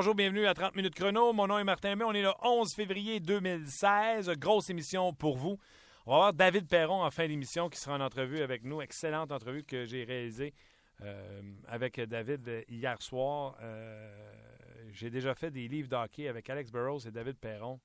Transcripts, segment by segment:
Bonjour, bienvenue à 30 minutes chrono. Mon nom est Martin May. On est le 11 février 2016. Grosse émission pour vous. On va avoir David Perron en fin d'émission qui sera en entrevue avec nous. Excellente entrevue que j'ai réalisée euh, avec David hier soir. Euh, j'ai déjà fait des livres d'hockey avec Alex Burrows et David Perron.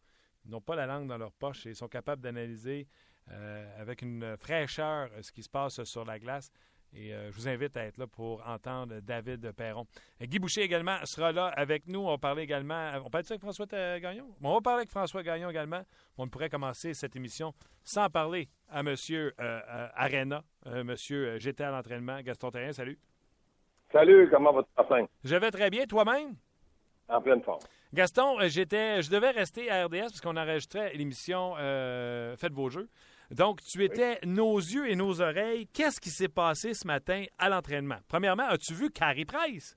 Ils n'ont pas la langue dans leur poche et ils sont capables d'analyser euh, avec une fraîcheur ce qui se passe sur la glace. Et euh, je vous invite à être là pour entendre David Perron. Euh, Guy Boucher également sera là avec nous. On va parler également. On parle avec François euh, Gagnon? on va parler avec François Gagnon également. On pourrait commencer cette émission sans parler à M. Arena, M. J'étais à l'entraînement. Gaston Terrien, salut. Salut, comment va-t-il? Je vais très bien. Toi-même? En pleine forme. Gaston, j'étais, je devais rester à RDS parce qu'on enregistrait l'émission Faites vos jeux. Donc, tu étais nos yeux et nos oreilles. Qu'est-ce qui s'est passé ce matin à l'entraînement? Premièrement, as-tu vu Carey Price?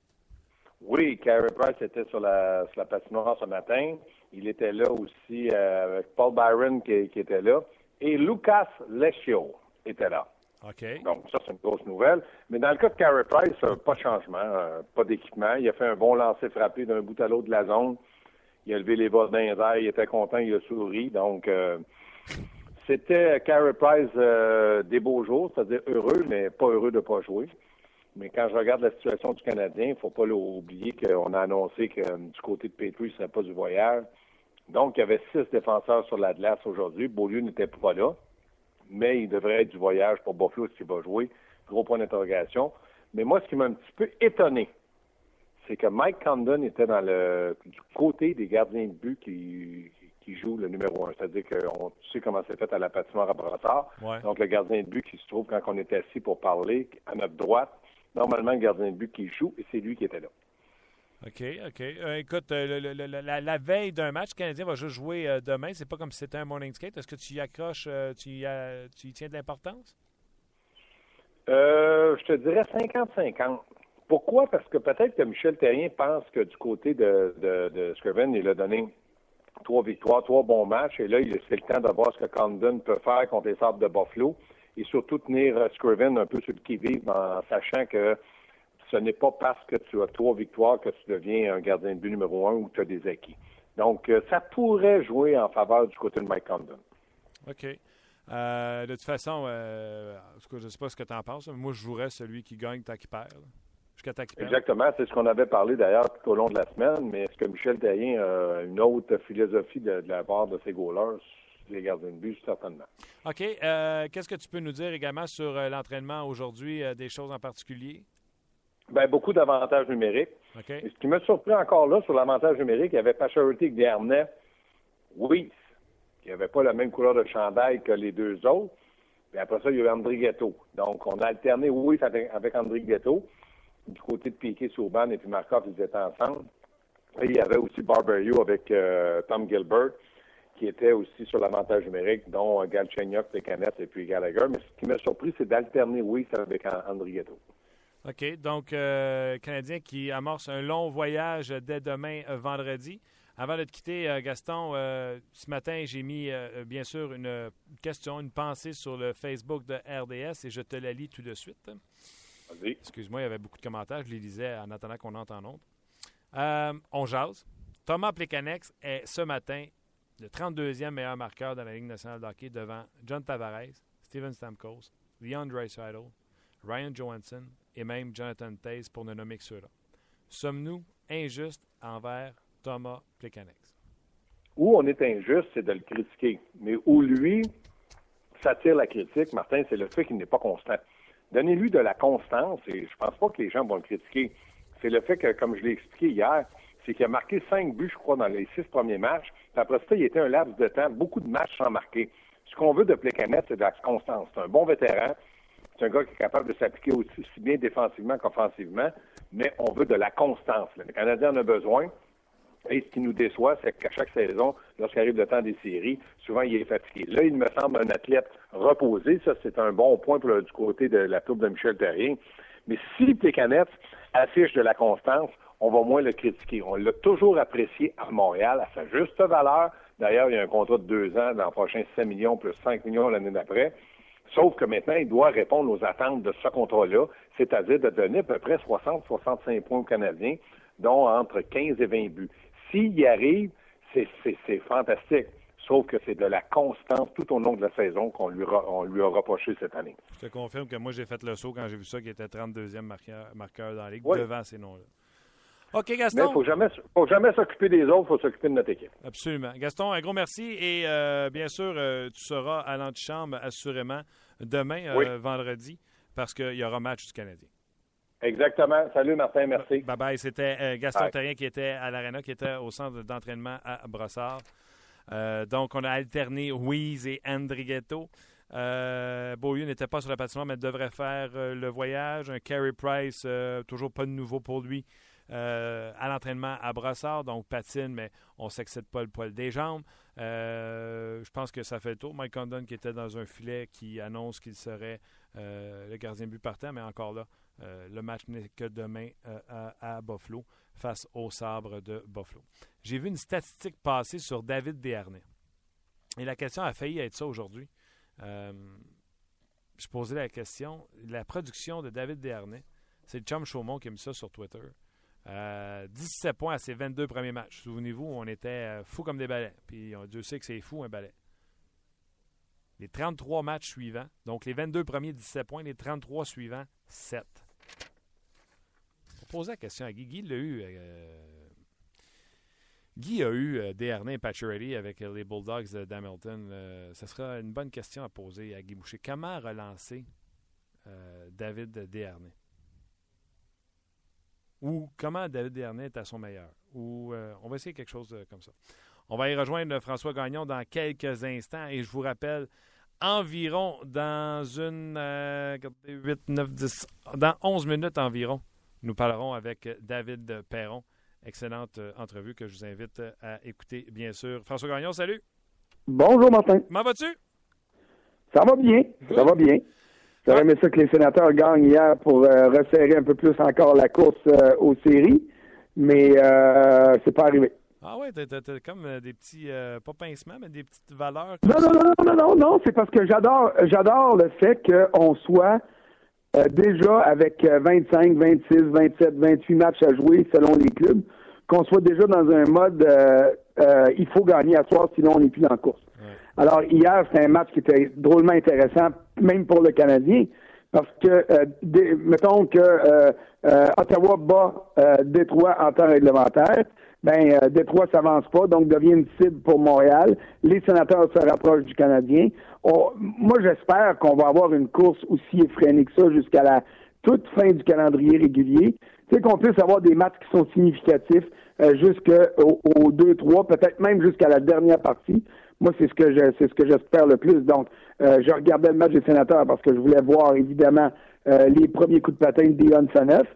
Oui, Carey Price était sur la, sur la patinoire ce matin. Il était là aussi euh, avec Paul Byron qui, était là. Et Lucas Leccio était là. OK. Donc, ça, c'est une grosse nouvelle. Mais dans le cas de Carey Price, euh, pas de changement, euh, pas d'équipement. Il a fait un bon lancer frappé d'un bout à l'autre de la zone. Il a levé les bas d'un il était content, il a souri. Donc, c'était Carey Price euh, des beaux jours, c'est-à-dire heureux, mais pas heureux de ne pas jouer. Mais quand je regarde la situation du Canadien, il ne faut pas oublier qu'on a annoncé que euh, du côté de Petrie, ce serait pas du voyage. Donc, il y avait six défenseurs sur la glace aujourd'hui. Beaulieu n'était pas là, mais il devrait être du voyage pour Buffalo s'il va jouer. Gros point d'interrogation. Mais moi, ce qui m'a un petit peu étonné, c'est que Mike Condon était dans le du côté des gardiens de but qui, qui joue le numéro un. C'est-à-dire qu'on sait comment c'est fait à la patinoire à Brassard. Donc, le gardien de but qui se trouve quand on est assis pour parler à notre droite, normalement, le gardien de but qui joue, et c'est lui qui était là. OK, OK. Euh, écoute, euh, la, veille d'un match, le Canadien va juste jouer euh, demain. C'est pas comme si c'était un morning skate. Est-ce que tu y accroches, tu, y tu tiens de l'importance? je te dirais 50-50. Pourquoi? Parce que peut-être que Michel Terrien pense que du côté de, de, de Scriven, il a donné trois victoires, trois bons matchs. Et là, c'est le temps de voir ce que Condon peut faire contre les Sables de Buffalo et surtout tenir euh, Scriven un peu sur le qui-vive en sachant que ce n'est pas parce que tu as trois victoires que tu deviens un gardien de but numéro un ou que tu as des acquis. Donc, euh, ça pourrait jouer en faveur du côté de Mike Condon. OK. Euh, de toute façon, je ne sais pas ce que tu en penses, mais moi, je jouerais celui qui gagne tant qu'il perd. Exactement, c'est ce qu'on avait parlé d'ailleurs tout au long de la semaine, mais est-ce que Michel Taillin a une autre philosophie de, la part de ses goalers, les gardiens de but, certainement. OK. Euh, qu'est-ce que tu peux nous dire également sur euh, l'entraînement aujourd'hui, euh, des choses en particulier? Bien, beaucoup d'avantages numériques. Et ce qui m'a surpris encore là, sur l'avantage numérique, il y avait Pacharity et Dernay. Oui, il n'y avait pas la même couleur de chandail que les deux autres. Puis après ça, il y a eu André Ghetto. Donc, on a alterné oui avec André Ghetto du côté de Piquet Souban et puis Markov, ils étaient ensemble. Il y avait aussi Barberio avec euh, Tom Gilbert, qui était aussi sur l'avantage numérique, dont Galchenyuk, Pécanette et puis Gallagher. Mais ce qui m'a surpris, c'est d'alterner oui avec André Ghetto. OK. Donc, euh, Canadien qui amorce un long voyage dès demain, euh, vendredi. Avant de te quitter, euh, Gaston, ce matin, j'ai mis bien sûr une question, une pensée sur le Facebook de RDS et je te la lis tout de suite. Excuse-moi, il y avait beaucoup de commentaires. Je les lisais en attendant qu'on entre en autre. Euh, on jase. Thomas Plekanex est ce matin le 32e meilleur marqueur dans la Ligue nationale de hockey devant John Tavares, Steven Stamkos, Leon Draisaitl, Ryan Johansson et même Jonathan Taze pour ne nommer que ceux-là. Sommes-nous injustes envers Thomas Plekanex? Où on est injuste, c'est de le critiquer. Mais où lui s'attire la critique, Martin, c'est le fait qu'il n'est pas constant. Donnez-lui de la constance et je pense pas que les gens vont le critiquer. C'est le fait que, comme je l'ai expliqué hier, c'est qu'il a marqué cinq buts, je crois, dans les six premiers matchs. Puis après ça, il était un laps de temps, beaucoup de matchs sans marquer. Ce qu'on veut de Plecanet, c'est de la constance. C'est un bon vétéran. C'est un gars qui est capable de s'appliquer aussi, bien défensivement qu'offensivement, mais on veut de la constance. Le Canadien en a besoin. Et ce qui nous déçoit, c'est qu'à chaque saison, lorsqu'arrive le temps des séries, souvent il est fatigué. Là, il me semble un athlète reposé. Ça, c'est un bon point du côté de la tour de Michel Terrien. Mais si Pécanette affiche de la constance, on va moins le critiquer. On l'a toujours apprécié à Montréal à sa juste valeur. D'ailleurs, il y a un contrat de deux ans dans le prochain 5 millions plus 5 millions l'année d'après. Sauf que maintenant, il doit répondre aux attentes de ce contrat-là, c'est-à-dire de donner à peu près 60-65 points aux Canadiens dont entre 15 et 20 buts. S'il y arrive, c'est fantastique. Sauf que c'est de la constance tout au long de la saison qu'on lui, lui a reproché cette année. Je te confirme que moi, j'ai fait le saut quand j'ai vu ça, qui était 32e marqueur, marqueur dans la Ligue, devant ces noms-là. OK, Gaston. Mais il ne faut jamais, faut jamais s'occuper des autres, il faut s'occuper de notre équipe. Absolument. Gaston, un gros merci. Et euh, bien sûr, euh, tu seras à l'antichambre assurément demain, euh, vendredi, parce qu'il y aura match du Canadien. Exactement. Salut Martin, merci. Bye bye. C'était Gaston Terrien qui était à l'Arena, qui était au centre d'entraînement à Brossard. donc, on a alterné Wheeze et Andrighetto. Euh, Beaulieu n'était pas sur la patinoire, mais devrait faire le voyage. Un Carey Price, toujours pas de nouveau pour lui. Euh, à l'entraînement à Brassard, donc patine, mais on ne s'excède pas le poil des jambes. Euh, je pense que ça fait le tour. Mike Condon qui était dans un filet qui annonce qu'il serait euh, le gardien but partant, mais encore là, le match n'est que demain à, Buffalo face au sabre de Buffalo. J'ai vu une statistique passer sur David Desharnais. Et la question a failli être ça aujourd'hui. je posais la question. La production de David Desharnais, c'est chum Chaumont qui a mis ça sur Twitter. 17 euh, points à ses 22 premiers matchs. Souvenez-vous, on était euh, fous comme des balais. Puis Dieu sait que c'est fou un balai. Les 33 matchs suivants, donc les 22 premiers 17 points, les 33 suivants 7. Poser la question à Guy. Guy l'a eu. Euh, Guy a eu euh, et Pacioretty avec les Bulldogs d'Hamilton. ce sera une bonne question à poser à Guy Boucher. Comment relancer David Desharnais? ou comment David Dernay est à son meilleur? Ou euh, on va essayer quelque chose euh, comme ça. On va y rejoindre François Gagnon dans quelques instants et je vous rappelle environ dans une 8, 9, 10, dans 11 minutes environ, nous parlerons avec David Perron. Excellente euh, entrevue que je vous invite à écouter, bien sûr. François Gagnon, salut. Bonjour, Martin. Comment vas-tu? Ça va bien. Ça va bien. J'aurais aimé ça que les sénateurs gagnent hier pour euh, resserrer un peu plus encore la course euh, aux séries, mais euh, c'est pas arrivé. Ah ouais, t'as, comme des petits, pas pincements, mais des petites valeurs. Non, non, non, non, non, non, c'est parce que j'adore, j'adore le fait qu'on soit déjà avec 25, 26, 27, 28 matchs à jouer selon les clubs, qu'on soit déjà dans un mode il faut gagner à soir, sinon on n'est plus dans la course. Alors, hier, c'était un match qui était drôlement intéressant, même pour le Canadien, parce que, euh, mettons que euh, euh, Ottawa bat Détroit en temps réglementaire, ben Détroit s'avance pas, donc devient une cible pour Montréal. Les sénateurs se rapprochent du Canadien. moi, j'espère qu'on va avoir une course aussi effrénée que ça jusqu'à la toute fin du calendrier régulier. Sais, qu'on puisse avoir des matchs qui sont significatifs jusqu'au 2-3, peut-être même jusqu'à la dernière partie. Moi, c'est ce que je, c'est ce que j'espère le plus. Donc, euh, je regardais le match des sénateurs parce que je voulais voir évidemment euh, les premiers coups de patin de Dion Saneff,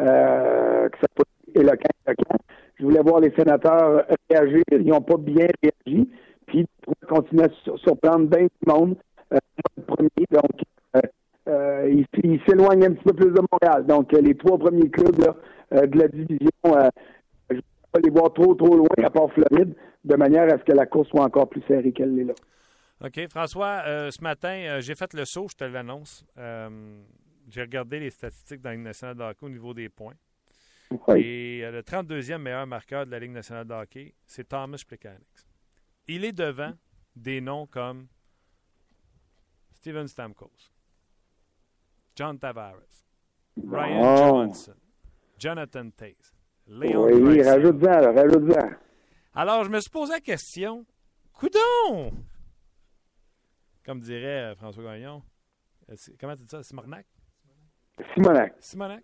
euh, ça peut éloquent, éloquent. Je voulais voir les sénateurs réagir. Ils n'ont pas bien réagi. Puis, ils continuer à surprendre bien tout le monde. Euh, le premier, donc, euh, euh il, il s'éloigne un petit peu plus de Montréal. Donc, les trois premiers clubs de la division, je ne vais pas les voir trop, trop loin, à part Floride de manière à ce que la course soit encore plus serrée qu'elle l'est là. OK. François, euh, ce matin, euh, j'ai fait le saut, je te l'annonce. Euh, j'ai regardé les statistiques dans Ligue nationale de hockey au niveau des points. Et le 32e meilleur marqueur de la Ligue nationale de hockey, c'est Thomas Plekanec. Il est devant des noms comme Steven Stamkos, John Tavares, Ryan Johnson, Jonathan Taze, Léon Oui, rajoute-en, rajoute-en. Alors, je me suis posé la question, coudon! Comme dirait euh, François Gagnon. Euh, comment tu dis ça? Simonac? Simonac. Simonac.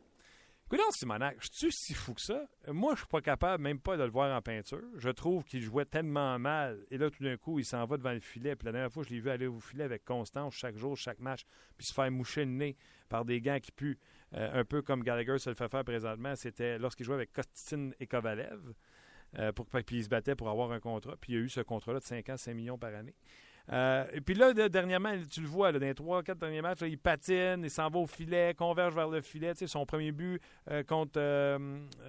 Coudon, Simonac, je suis si fou que ça? Moi, je suis pas capable même pas de le voir en peinture. Je trouve qu'il jouait tellement mal. Et là, tout d'un coup, il s'en va devant le filet. Puis la dernière fois, je l'ai vu aller au filet avec constance chaque jour, chaque match, puis se faire moucher le nez par des gants qui puent. Euh, un peu comme Gallagher se le fait faire présentement. C'était lorsqu'il jouait avec Kostin et Kovalev. Euh, puis il se battait pour avoir un contrat. Puis il y a eu ce contrat-là de 5 ans, 5 millions par année. Euh, et puis là, dernièrement, tu le vois, dans les 3-4 derniers matchs, il patine, il s'en va au filet, converge vers le filet. Son premier but euh, contre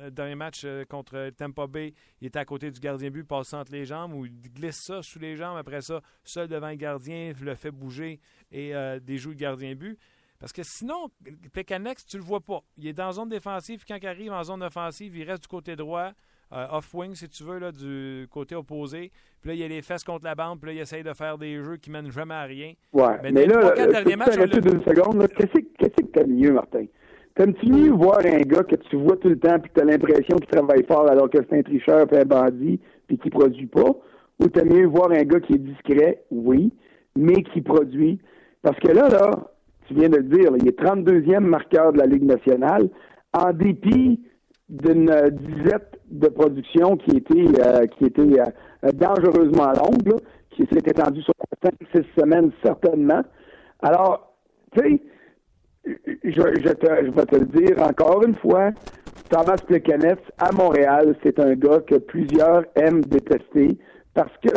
dernier match contre Tampa Bay, il était à côté du gardien but, passe entre les jambes, ou il glisse ça sous les jambes. Après ça, seul devant le gardien, le fait bouger et des joues de gardien but. Parce que sinon, Pécanex, tu le vois pas. Il est dans zone défensive, quand il arrive en zone offensive, il reste du côté droit, euh, off-wing, si tu veux, là, du côté opposé. Puis là, il a les fesses contre la bande, puis là, il essaye de faire des jeux qui mènent jamais à rien. Ouais, mais, là, deux secondes, qu'est-ce que t'as mieux, Martin? T'aimes-tu mieux voir un gars que tu vois tout le temps puis que t'as l'impression qu'il travaille fort alors que c'est un tricheur puis un bandit puis qu'il produit pas? Ou t'aimes mieux voir un gars qui est discret, oui, mais qui produit? Parce que là, là, tu viens de le dire, il est 32e marqueur de la Ligue nationale, en dépit d'une euh, dizaine de production qui était, euh, qui était euh, dangereusement longue, qui s'est étendue sur 5-6 semaines certainement. Alors, tu sais, je, je, te, je vais te le dire encore une fois, Thomas Plekanec, à Montréal, c'est un gars que plusieurs aiment détester parce que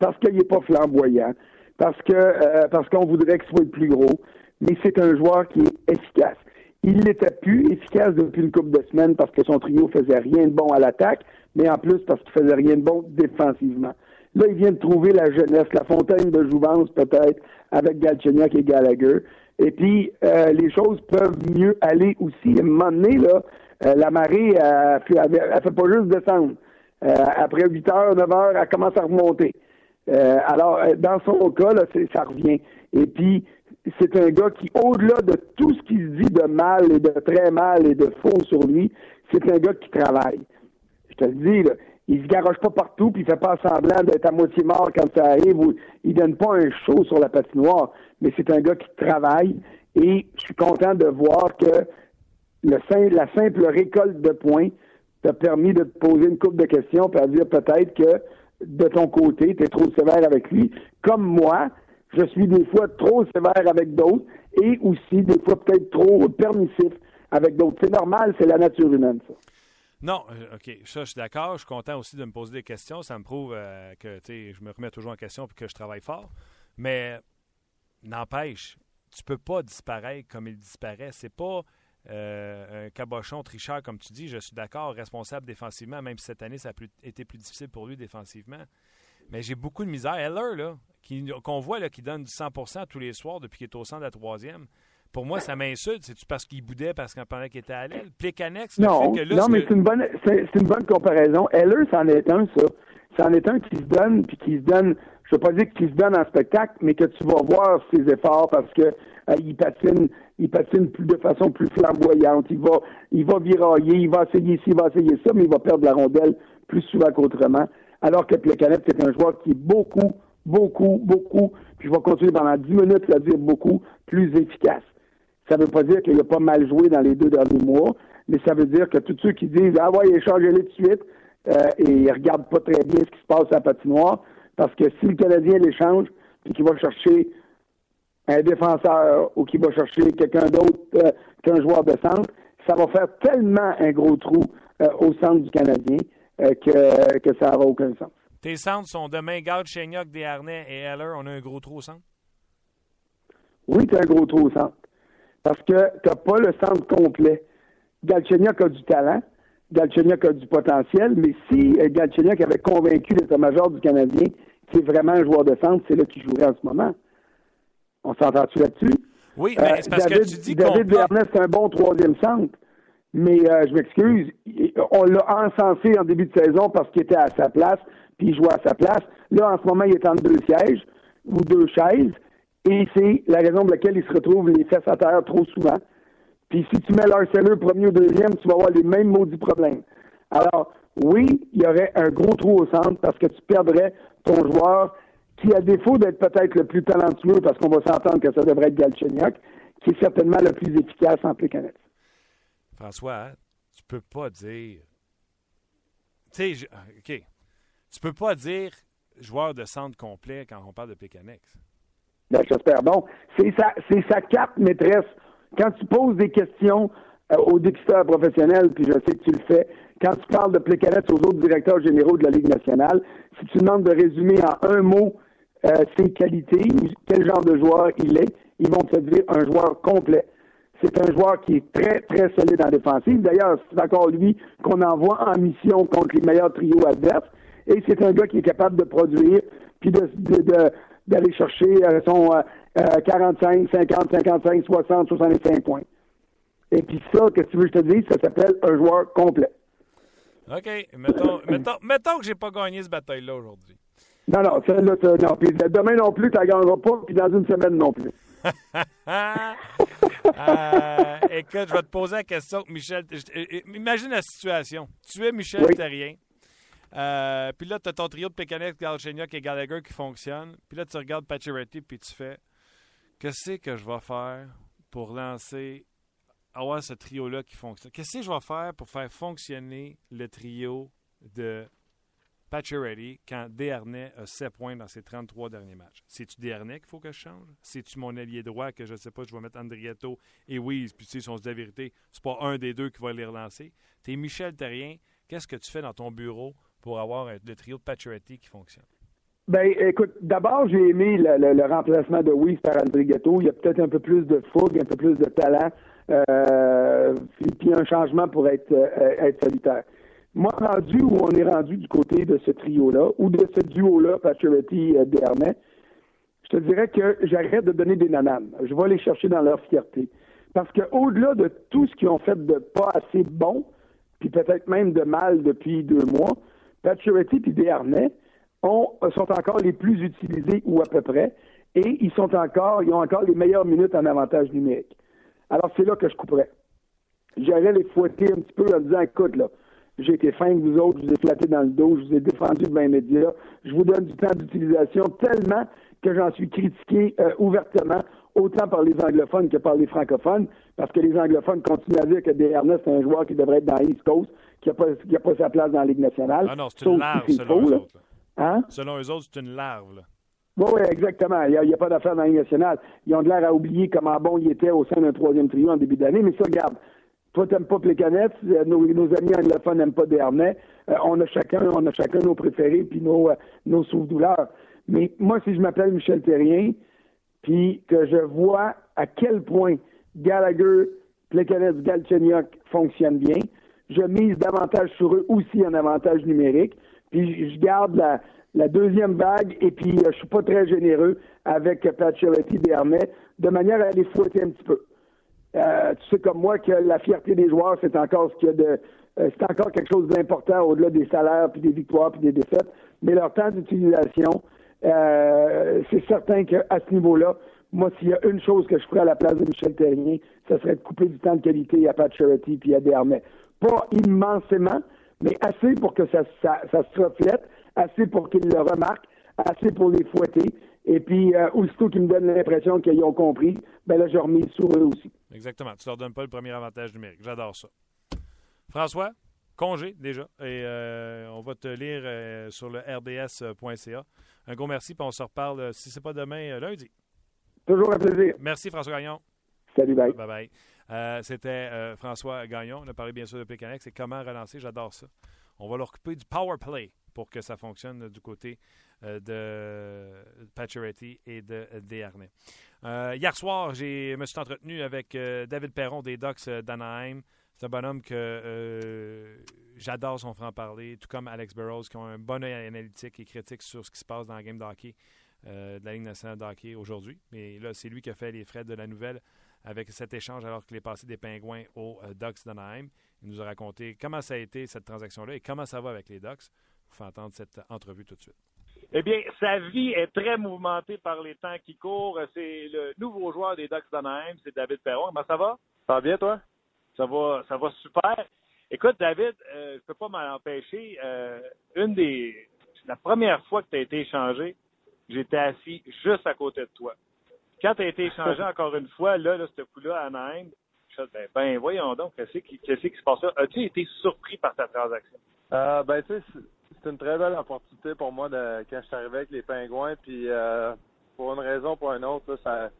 parce qu'il n'est pas flamboyant, parce que euh, parce qu'on voudrait qu'il soit le plus gros, mais c'est un joueur qui est efficace. Il n'était plus efficace depuis une couple de semaines parce que son trio faisait rien de bon à l'attaque, mais en plus parce qu'il faisait rien de bon défensivement. Là, il vient de trouver la jeunesse, la fontaine de jouvence peut-être, avec Galchenyuk et Gallagher. Et puis, euh, les choses peuvent mieux aller aussi. À un moment donné, là, euh, la marée, elle, elle, fait pas juste descendre. après 8 heures, 9 heures, elle commence à remonter. Euh, alors, euh, dans son cas, là, ça revient. Et puis, c'est un gars qui, au-delà de tout ce qui se dit de mal et de très mal et de faux sur lui, c'est un gars qui travaille. Je te le dis, là, il se garoche pas partout, puis il fait pas semblant d'être à moitié mort quand ça arrive, ou il donne pas un show sur la patinoire, mais c'est un gars qui travaille, et je suis content de voir que le, la simple récolte de points t'a permis de te poser une couple de questions, puis à dire peut-être que de ton côté, tu es trop sévère avec lui. Comme moi, je suis des fois trop sévère avec d'autres et aussi des fois peut-être trop permissif avec d'autres. C'est normal, c'est la nature humaine, ça. Non, euh, OK, ça, je suis d'accord. Je suis content aussi de me poser des questions. Ça me prouve euh, que je me remets toujours en question et que je travaille fort. Mais n'empêche, tu peux pas disparaître comme il disparaît. C'est pas euh, un cabochon tricheur, comme tu dis, je suis d'accord, responsable défensivement, même si cette année, ça a été plus difficile pour lui défensivement. Mais j'ai beaucoup de misère. Heller, là, qu'on voit là, qui donne du 100% tous les soirs depuis qu'il est au centre de la troisième. Pour moi, ça m'insulte. C'est-tu parce qu'il boudait parce qu'on parlait qu'il était à l'aile? Plicanex, non, que non, mais c'est une bonne c'est, une bonne comparaison. Heller, c'en est un, ça. C'en est un qui se donne, puis qui se donne, je ne veux pas dire qu'il se donne en spectacle, mais que tu vas voir ses efforts parce que euh, il patine, il patine plus de façon plus flamboyante. Il va, il va virailler, il va essayer ci, il va essayer ça, mais il va perdre la rondelle plus souvent qu'autrement. Alors que Plekanec, c'est un joueur qui est beaucoup, beaucoup, beaucoup, puis je vais continuer pendant dix minutes à dire beaucoup, plus efficace. Ça ne veut pas dire qu'il a pas mal joué dans les deux derniers mois, mais ça veut dire que tous ceux qui disent Ah ouais, échangez-les tout de suite euh, et ils regardent pas très bien ce qui se passe à la patinoire, parce que si le Canadien l'échange, puis qu'il va chercher un défenseur ou qui va chercher quelqu'un d'autre euh, qu'un joueur de centre, ça va faire tellement un gros trou euh, au centre du Canadien euh, que, que ça n'aura aucun sens. Tes centres sont demain Gard, Chenyok, Desharnais et Heller. On a un gros trou au centre? Oui, tu as un gros trou au centre. Parce que tu n'as pas le centre complet. Galchenyuk a du talent, Galchenyuk a du potentiel, mais si Galchenyuk avait convaincu l'état-major du Canadien qui est vraiment un joueur de centre, c'est là qu'il jouerait en ce moment. On s'entend-tu là-dessus? Oui, mais c'est parce David, que tu dis David Vernet, c'est un bon troisième centre. Mais euh, je m'excuse, on l'a encensé en début de saison parce qu'il était à sa place, puis il à sa place. Là, en ce moment, il est entre deux sièges ou deux chaises, et c'est la raison pour laquelle il se retrouve les fesses à terre trop souvent. Puis si tu mets l'Arsenal premier ou deuxième, tu vas avoir les mêmes maudits problèmes. Alors, oui, il y aurait un gros trou au centre parce que tu perdrais ton joueur qui, à défaut d'être peut-être le plus talentueux, parce qu'on va s'entendre que ça devrait être Galchenyuk, qui est certainement le plus efficace en Plécanet. François, hein, tu peux pas dire. Tu sais, OK. Tu peux pas dire joueur de centre complet quand on parle de Pécanex. Ben, j'espère. Bon, c'est sa, c'est sa maîtresse. Quand tu poses des questions euh, aux dépisteurs professionnels, puis je sais que tu le fais, quand tu parles de Plécanet aux autres directeurs généraux de la Ligue nationale, si tu demandes de résumer en un mot euh, ses qualités, quel genre de joueur il est, ils vont te dire un joueur complet. C'est un joueur qui est très, très solide en défensive. D'ailleurs, c'est encore lui qu'on envoie en mission contre les meilleurs trios adverses. Et c'est un gars qui est capable de produire, puis de, d'aller chercher euh, son, euh, 45, 50, 55, 60, 65 points. Et puis ça, que tu veux que je te dise, ça s'appelle un joueur complet. OK. Mettons, mettons, mettons que j'ai pas gagné ce bataille-là aujourd'hui. Non, non, ça, là, ça, non. Puis demain non plus, tu ne gagneras pas, puis dans une semaine non plus. euh, écoute, je vais te poser la question, Michel. Imagine la situation. Tu es Michel oui. Terrien. Euh, puis là, tu as ton trio de Pécanet, Galchenyuk et Gallagher qui fonctionne. Puis là, tu regardes Pacioretty, puis tu fais Qu'est-ce que je vais faire pour lancer, avoir ce trio-là qui fonctionne? Qu'est-ce que je vais faire pour faire fonctionner le trio de Pacioretty quand Desharnais a 7 points dans ses 33 derniers matchs? C'est-tu Desharnais qu'il faut que je change? C'est-tu mon allié droit que je ne sais pas, je vais mettre Andrietto et Wies, puis tu sais, si on se dit la vérité, c'est pas un des deux qui va les relancer. Tu es Michel Terrien, qu'est-ce que tu fais dans ton bureau pour avoir le trio de Pacioretty qui fonctionne? Ben, écoute, d'abord, j'ai aimé le, remplacement de Wies par Andrietto. Il y a peut-être un peu plus de fougue, un peu plus de talent, euh, puis un changement pour être, euh, être solitaire. Moi, rendu où on est rendu du côté de ce trio-là, ou de ce duo-là, Pacioretty et Dernay, je te dirais que j'arrête de donner des nananes. Je vais les chercher dans leur fierté. Parce qu'au-delà de tout ce qu'ils ont fait de pas assez bon, puis peut-être même de mal depuis deux mois, Pacioretty et Desharnais ont, sont encore les plus utilisés ou à peu près, et ils sont encore, ils ont encore les meilleures minutes en avantage numérique. Alors c'est là que je couperais. J'allais les fouetter un petit peu en disant, écoute, là, j'ai été fin que vous autres, je vous ai flatté dans le dos, je vous ai défendu devant les médias, je vous donne du temps d'utilisation tellement que j'en suis critiqué euh, ouvertement, autant par les anglophones que par les francophones, parce que les anglophones continuent à dire que Desharnais, c'est un joueur qui devrait être dans l'East Coast, qui n'a pas, qui a pas sa place dans la Ligue nationale. Ah non, c'est une larve, selon faux, eux autres. Hein? Selon eux autres, c'est une larve. Là. Oui, oui, exactement. Il n'y a, a, pas d'affaire dans la Ligue nationale. Ils ont de l'air à oublier comment bon il était au sein d'un troisième trio en début d'année, mais ça, regarde, toi, tu n'aimes pas Plekanec, nos, nos amis anglophones n'aiment pas Desharnais. Euh, on a chacun, on a chacun nos préférés puis nos, euh, nos souffres-douleurs. Mais moi, si je m'appelle Michel Terrien, puis que je vois à quel point Gallagher, Plekanec, Galchenyuk fonctionnent bien, je mise davantage sur eux aussi en avantage numérique. Puis je garde la, deuxième vague et puis euh, je suis pas très généreux avec Pacioretty Desharnais de manière à les fouetter un petit peu. Euh, tu sais comme moi que la fierté des joueurs, c'est encore ce qu'il y a de euh, c'est encore quelque chose d'important au-delà des salaires, puis des victoires, puis des défaites. Mais leur temps d'utilisation, euh, c'est certain qu'à ce niveau-là, moi, s'il y a une chose que je ferais à la place de Michel Terrien, ce serait de couper du temps de qualité à Pat Charity puis à Desarmais. Pas immensément, mais assez pour que ça, ça, ça se reflète, assez pour qu'ils le remarquent, assez pour les fouetter. Et puis, euh, aussitôt qu'ils me donnent l'impression qu'ils ont compris, ben là, je remise sur eux aussi. Exactement. Tu leur donnes pas le premier avantage numérique. J'adore ça. François, congé déjà. Et euh, on va te lire euh, sur le rds.ca. Un gros merci, puis on se reparle, euh, si ce n'est pas demain, euh, lundi. Toujours un plaisir. Merci, François Gagnon. Salut, bye. Bye bye. Euh, C'était François Gagnon. On a parlé bien sûr de Pécanex. C'est comment relancer. J'adore ça. On va leur couper du power play pour que ça fonctionne du côté de Pacioretty et de Desharnais. Hier soir, je me suis entretenu avec David Perron des Ducks d'Anaheim. C'est un bonhomme que euh, j'adore son franc-parler, tout comme Alex Burrows, qui ont un bon œil analytique et critique sur ce qui se passe dans la game de hockey de la Ligue nationale de hockey aujourd'hui. Mais là, c'est lui qui a fait les frais de la nouvelle avec cet échange alors qu'il est passé des Pingouins aux Ducks d'Anaheim. Il nous a raconté comment ça a été cette transaction-là et comment ça va avec les Ducks. Je vous fais entendre cette entrevue tout de suite. Eh bien, sa vie est très mouvementée par les temps qui courent. C'est le nouveau joueur des Ducks d'Anaheim, c'est David Perron. Comment ça va? Ça va bien, toi? Ça va, ça va super. Écoute, David, euh, je peux pas m'en empêcher. Euh, une des, la première fois que tu as été échangé, j'étais assis juste à côté de toi. Quand tu as été échangé encore une fois, là, là ce coup-là à Anaheim, je me ben, ben voyons donc, qu'est-ce qui, qu'est-ce qui se passe là? As-tu été surpris par ta transaction? Euh, ben, tu sais, c'est une très belle opportunité pour moi de, quand je suis arrivé avec les Pingouins. Puis euh, pour une raison ou pour une autre, là, ça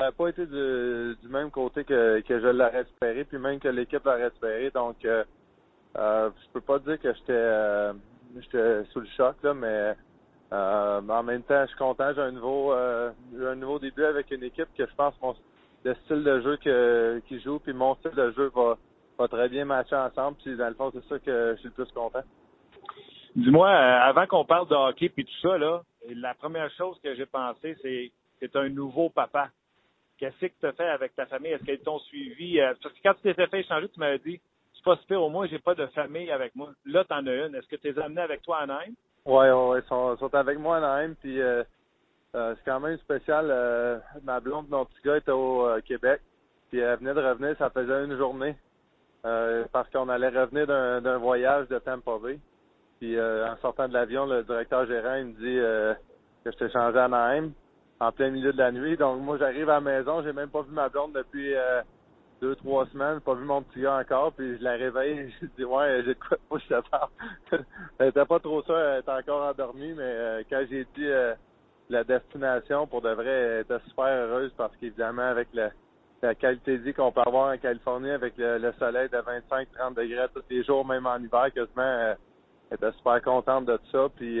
n'a pas été du, du, même côté que, que je l'aurais espéré, puis même que l'équipe l'aurait espéré. Donc euh, euh, je peux pas dire que j'étais euh, j'étais sous le choc, là, mais euh, en même temps, je suis content. J'ai un nouveau euh, un nouveau début avec une équipe que je pense mon le style de jeu que qui joue, puis mon style de jeu va, va très bien matcher ensemble. Puis dans le fond, c'est ça que je suis le plus content. Dis-moi, avant qu'on parle de hockey puis tout ça, là, la première chose que j'ai pensé, c'est es un nouveau papa. Qu'est-ce que tu as fait avec ta famille? Est-ce qu'ils t'ont suivi? Euh, parce que quand tu t'étais fait échanger, tu m'avais dit, c'est pas super, au moins, j'ai pas de famille avec moi. Là, tu en as une. Est-ce que tu les as amenés avec toi à Naïm? Oui, ouais, ils sont, avec moi à Naïm, puis euh, euh, c'est quand même spécial. Euh, ma blonde, mon petit gars, était au Québec, puis elle venait de revenir, ça faisait une journée, parce qu'on allait revenir d'un voyage de Tampa Bay. Puis en sortant de l'avion, le directeur gérant, il me dit que je t'ai changé à Naïm en plein milieu de la nuit. Donc moi, j'arrive à la maison, j'ai même pas vu ma blonde depuis euh, deux, trois semaines, pas vu mon petit gars encore, puis je la réveille, je dis ouais, j'ai de quoi moi je te elle était pas trop sûre, elle était encore endormie, mais euh, quand j'ai dit euh, la destination, pour de vrai, elle était super heureuse parce qu'évidemment, avec la, la qualité de vie qu'on peut avoir en Californie, avec le, soleil de 25-30 degrés tous les jours, même en hiver, quasiment, elle était super contente de ça. Puis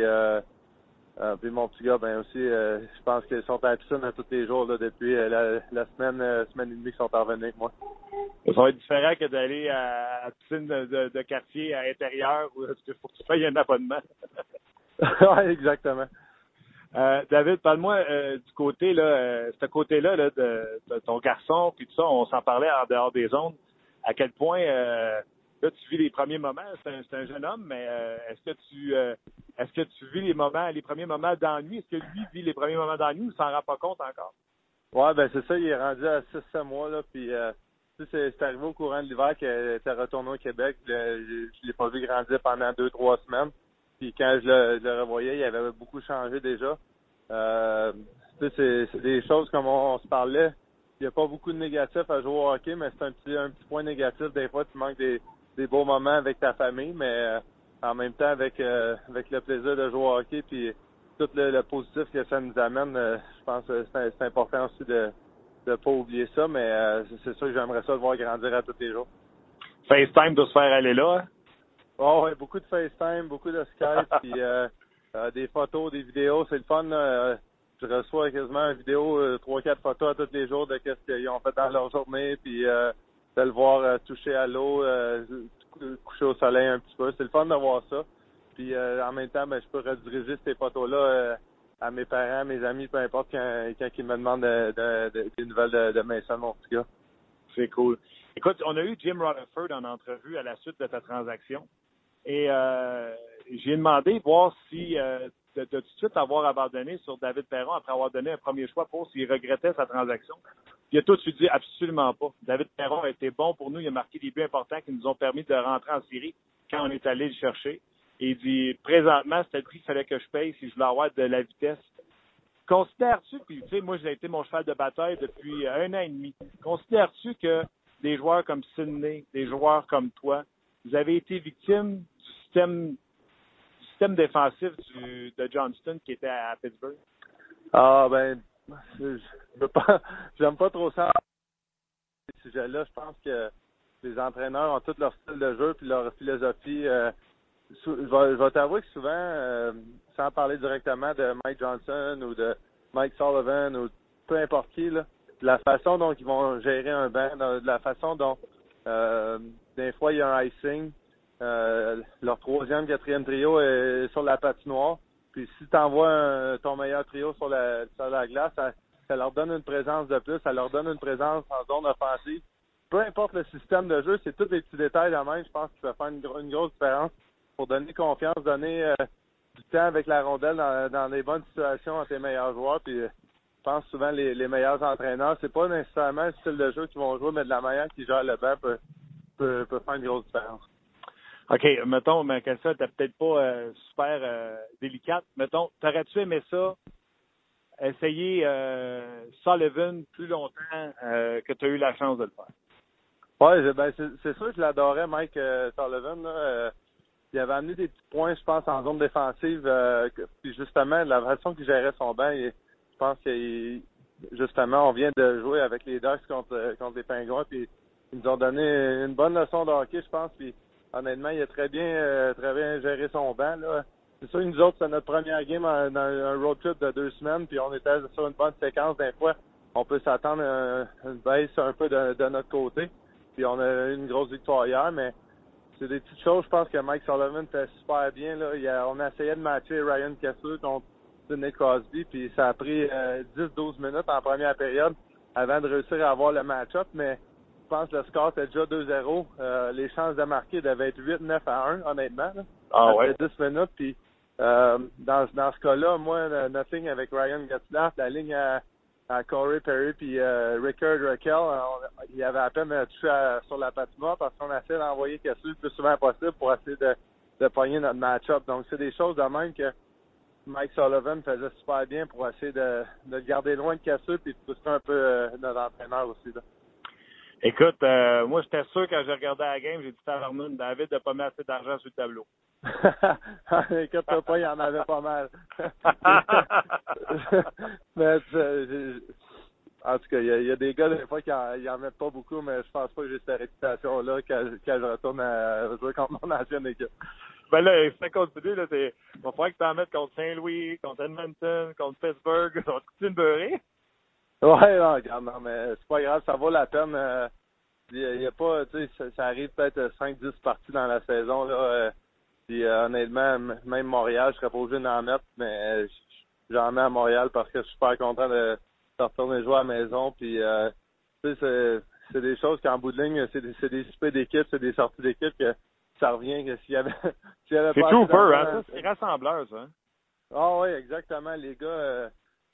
euh, puis mon petit gars, ben aussi, euh, je pense qu'ils sont à piscine tous les jours là, depuis euh, la, semaine, semaine et demie qu'ils sont revenus avec moi. Ça va être différent que d'aller à la piscine de, quartier à l'intérieur où il faut que tu payes un abonnement. oui, exactement. David, parle-moi du côté là, ce côté-là là, de, de, ton garçon, puis tout ça, on s'en parlait en dehors des zones. À quel point Là, tu vis les premiers moments. C'est un, jeune homme, mais euh, est-ce que tu euh, est-ce que tu vis les moments, les premiers moments d'ennui? Est-ce que lui vit les premiers moments d'ennui ou s'en rend pas compte encore? Ouais, ben c'est ça, il est rendu à 6-7 mois, là, puis euh, c'est arrivé au courant de l'hiver qu'il était retourné au Québec. je ne l'ai pas vu grandir pendant deux, trois semaines. Puis quand je le, revoyais, il avait beaucoup changé déjà. Euh, c'est des choses comme on, se parlait. Il n'y a pas beaucoup de négatifs à jouer au hockey, mais c'est un petit, un petit point négatif. Des fois, tu manques des, des beaux moments avec ta famille, mais euh, en même temps avec euh, avec le plaisir de jouer au hockey puis tout le, positif que ça nous amène, euh, je pense que c'est important aussi de ne pas oublier ça, mais c'est sûr que j'aimerais ça le voir grandir à tous les jours. FaceTime doit se faire aller là, hein? Oh, ouais, beaucoup de FaceTime, beaucoup de Skype, puis des photos, des vidéos. C'est le fun. je reçois quasiment une vidéo, trois, quatre photos à tous les jours de ce qu'ils ont fait dans leur journée, puis de le voir euh, toucher à l'eau, euh, coucher au soleil un petit peu. C'est le fun de voir ça. Puis euh, en même temps, ben, je peux rediriger ces photos-là à mes parents, mes amis, peu importe quand, quand ils me demandent des nouvelles de, de Mason, mon petit gars. C'est cool. Écoute, on a eu Jim Rutherford en entrevue à la suite de ta transaction. Et j'ai demandé voir si de, tout de suite avoir abandonné sur David Perron après avoir donné un premier choix pour s'il regrettait sa transaction. Il a tout de suite dit absolument pas. David Perron a été bon pour nous. Il a marqué des buts importants qui nous ont permis de rentrer en série quand on est allé le chercher. Et il dit présentement, c'était le prix qu'il fallait que je paye si je voulais avoir de la vitesse. Considères-tu, puis tu sais, moi j'ai été mon cheval de bataille depuis un an et demi. Considères-tu que des joueurs comme Sidney, des joueurs comme toi, vous avez été victimes du système système défensif de Johnston qui était à, Pittsburgh? Ah ben, je pas, j'aime pas trop ça. Ces sujets-là, je pense que les entraîneurs ont tout leur style de jeu puis leur philosophie. Euh, je vais, t'avouer que souvent, euh, sans parler directement de Mike Johnson ou de Mike Sullivan ou peu importe qui, la façon dont ils vont gérer un banc, de la façon dont euh, des fois il y a un icing, euh, leur troisième, quatrième trio est sur la patinoire. Puis si tu envoies ton meilleur trio sur la, sur la glace, ça, leur donne une présence de plus, ça leur donne une présence en zone offensive. Peu importe le système de jeu, c'est tous les petits détails la même, je pense, qui peuvent faire une, grosse différence pour donner confiance, donner euh, du temps avec la rondelle dans, dans les bonnes situations à tes meilleurs joueurs. Puis je pense souvent les, les meilleurs entraîneurs, c'est pas nécessairement le style de jeu qu'ils vont jouer, mais de la manière qu'ils gèrent le banc peut, peut, peut faire une grosse différence. OK, mettons, ma question n'était peut-être pas euh, super euh, délicate. Mettons, t'aurais-tu aimé ça, essayer euh, Sullivan plus longtemps que tu as eu la chance de le faire? Oui, ben, c'est sûr que je l'adorais, Mike Sullivan. Là, il avait amené des petits points, je pense, en zone défensive. puis justement, la façon qu'il gérait son banc, je pense que justement, on vient de jouer avec les Ducks contre, contre les Pingouins, puis ils nous ont donné une bonne leçon de hockey, je pense. Puis honnêtement, il a très bien, euh, très bien géré son banc. Là. C'est sûr nous autres, c'est notre première game dans un road trip de deux semaines, puis on était sur une bonne séquence. Des fois, on peut s'attendre à une baisse un peu de, notre côté. Puis on a eu une grosse victoire hier, mais c'est des petites choses. Je pense que Mike Sullivan fait super bien. Là. on a essayé de matcher Ryan Kessler contre, Sidney Crosby, puis ça a pris 10-12 minutes en première période avant de réussir à avoir le match-up, mais pense que le score était déjà 2-0. les chances de marquer devaient être 8-9 à 1, honnêtement. Là. Ah ouais? 10 minutes, puis euh, dans, dans ce cas-là, moi, notre ligne avec Ryan Getzlaff, la ligne à, à Corey Perry puis euh, Rickard Raquel, il y avait à peine touché sur la patinoire parce qu'on essaie d'envoyer Cassu le plus souvent possible pour essayer de, de pogner notre match-up. Donc, c'est des choses de même que Mike Sullivan faisait super bien pour essayer de, de le garder loin de Cassu puis de pousser un peu euh, notre entraîneur aussi. Là. Écoute, euh, moi, j'étais sûr quand j'ai regardé la game, j'ai dit à Vernon, David n'a pas mis assez d'argent sur le tableau. Écoute pas, il y en avait pas mal. mais en tout cas, il y, a, des gars des fois qui en, en, mettent pas beaucoup, mais je pense pas que j'ai cette réputation-là quand, quand, je retourne à jouer contre mon ancienne équipe. Ben là, il fait continuer, là, c'est. Il va falloir que tu en mettes contre Saint-Louis, contre Edmonton, contre Pittsburgh. Ça une beurrée. Ouais, non, regarde, non, mais c'est pas grave, ça vaut la peine. Euh, il y, a pas, tu sais, ça, ça, arrive peut-être 5-10 parties dans la saison, là. Euh, puis euh, honnêtement, même Montréal, je serais pas obligé d'en mettre, mais j'en mets à Montréal parce que je suis super content de, de retourner jouer à la maison. Puis euh, tu sais, c'est des choses qu'en bout de ligne, c'est des, des soupers d'équipe, c'est des sorties d'équipe que ça revient que s'il y avait s'il y avait C'est peu, hein? C'est rassembleur, ça. Hein? Ah oui, exactement. Les gars, euh,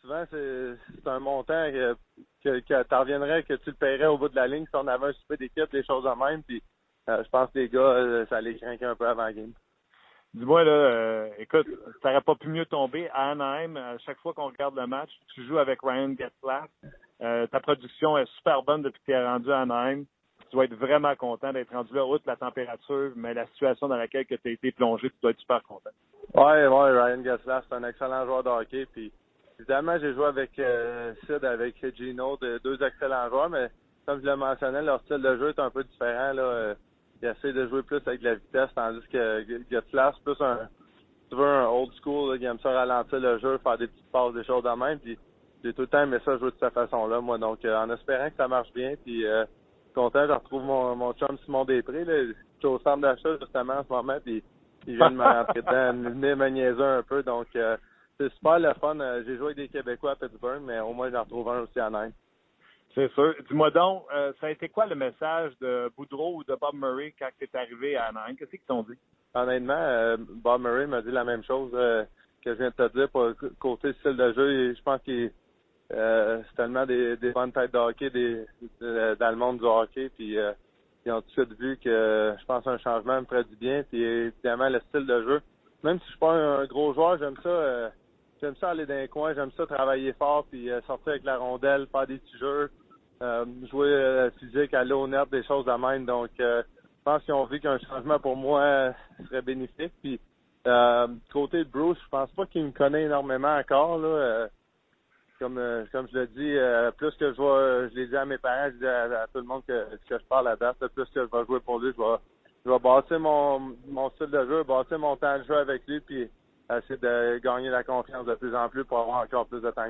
souvent c'est un montant que, que, que tu reviendrais, que tu le paierais au bout de la ligne si on avait un super d'équipe, des choses en même. Puis je pense que les gars, ça les craint un peu avant la game. Dis-moi, là, euh, écoute, ça n'aurait pas pu mieux tomber. À Anaheim, à chaque fois qu'on regarde le match, tu joues avec Ryan Getzlaff. Euh, ta production est super bonne depuis que tu es rendu à Anaheim. Tu dois être vraiment content d'être rendu là, outre la température, mais la situation dans laquelle tu as été plongé, tu dois être super content. Oui, oui, Ryan Getzlaff, c'est un excellent joueur de hockey. Puis, évidemment, j'ai joué avec euh, Sid, avec Gino, deux excellents joueurs, mais comme je l'ai mentionné, leur style de jeu est un peu différent. Là. Euh, il essaie de jouer plus avec la vitesse, tandis que c'est plus un, tu veux un old school, là, qui aime ça ralentir le jeu, faire des petites passes, des choses de même, puis j'ai tout le temps aimé ça jouer de cette façon-là, moi. Donc, euh, en espérant que ça marche bien, puis euh, content, je retrouve mon, mon chum Simon Després, là. Je suis au centre d'achat, justement, en ce moment, puis il vient de me rentrer dedans, me niaiser un peu, donc euh, c'est super le fun. Euh, j'ai joué avec des Québécois à Pittsburgh, mais au moins j'en retrouve un aussi à Nîmes. C'est sûr. Dis-moi donc, euh, ça a été quoi le message de Boudreau ou de Bob Murray quand tu es arrivé à Anaheim? Qu'est-ce qu'ils t'ont dit? Honnêtement, euh, Bob Murray m'a dit la même chose euh, que je viens de te dire pour le côté style de jeu. je pense qu'il c'est tellement des, des, bonnes têtes de hockey des, dans le monde du hockey. Puis ils ont tout de suite vu que je pense un changement me ferait du bien. Puis évidemment, le style de jeu. Même si je suis pas un, gros joueur, j'aime ça. J'aime ça aller dans les coins, j'aime ça travailler fort, puis sortir avec la rondelle, faire des petits jeux. Euh, jouer euh, physique, aller au net, des choses de même. Donc, euh, je pense qu'ils ont vu qu'un changement pour moi serait bénéfique. Puis, côté de Bruce, je pense pas qu'il me connaît énormément encore. Là, comme comme je l'ai dit, plus que je vois, je l'ai dit à mes parents, je dis à, tout le monde que, que je parle à date, plus que je vais jouer pour lui, je vais, je vais bâtir mon, mon style de jeu, bâtir mon temps de jeu avec lui, puis essayer de gagner la confiance de plus en plus pour avoir encore plus de temps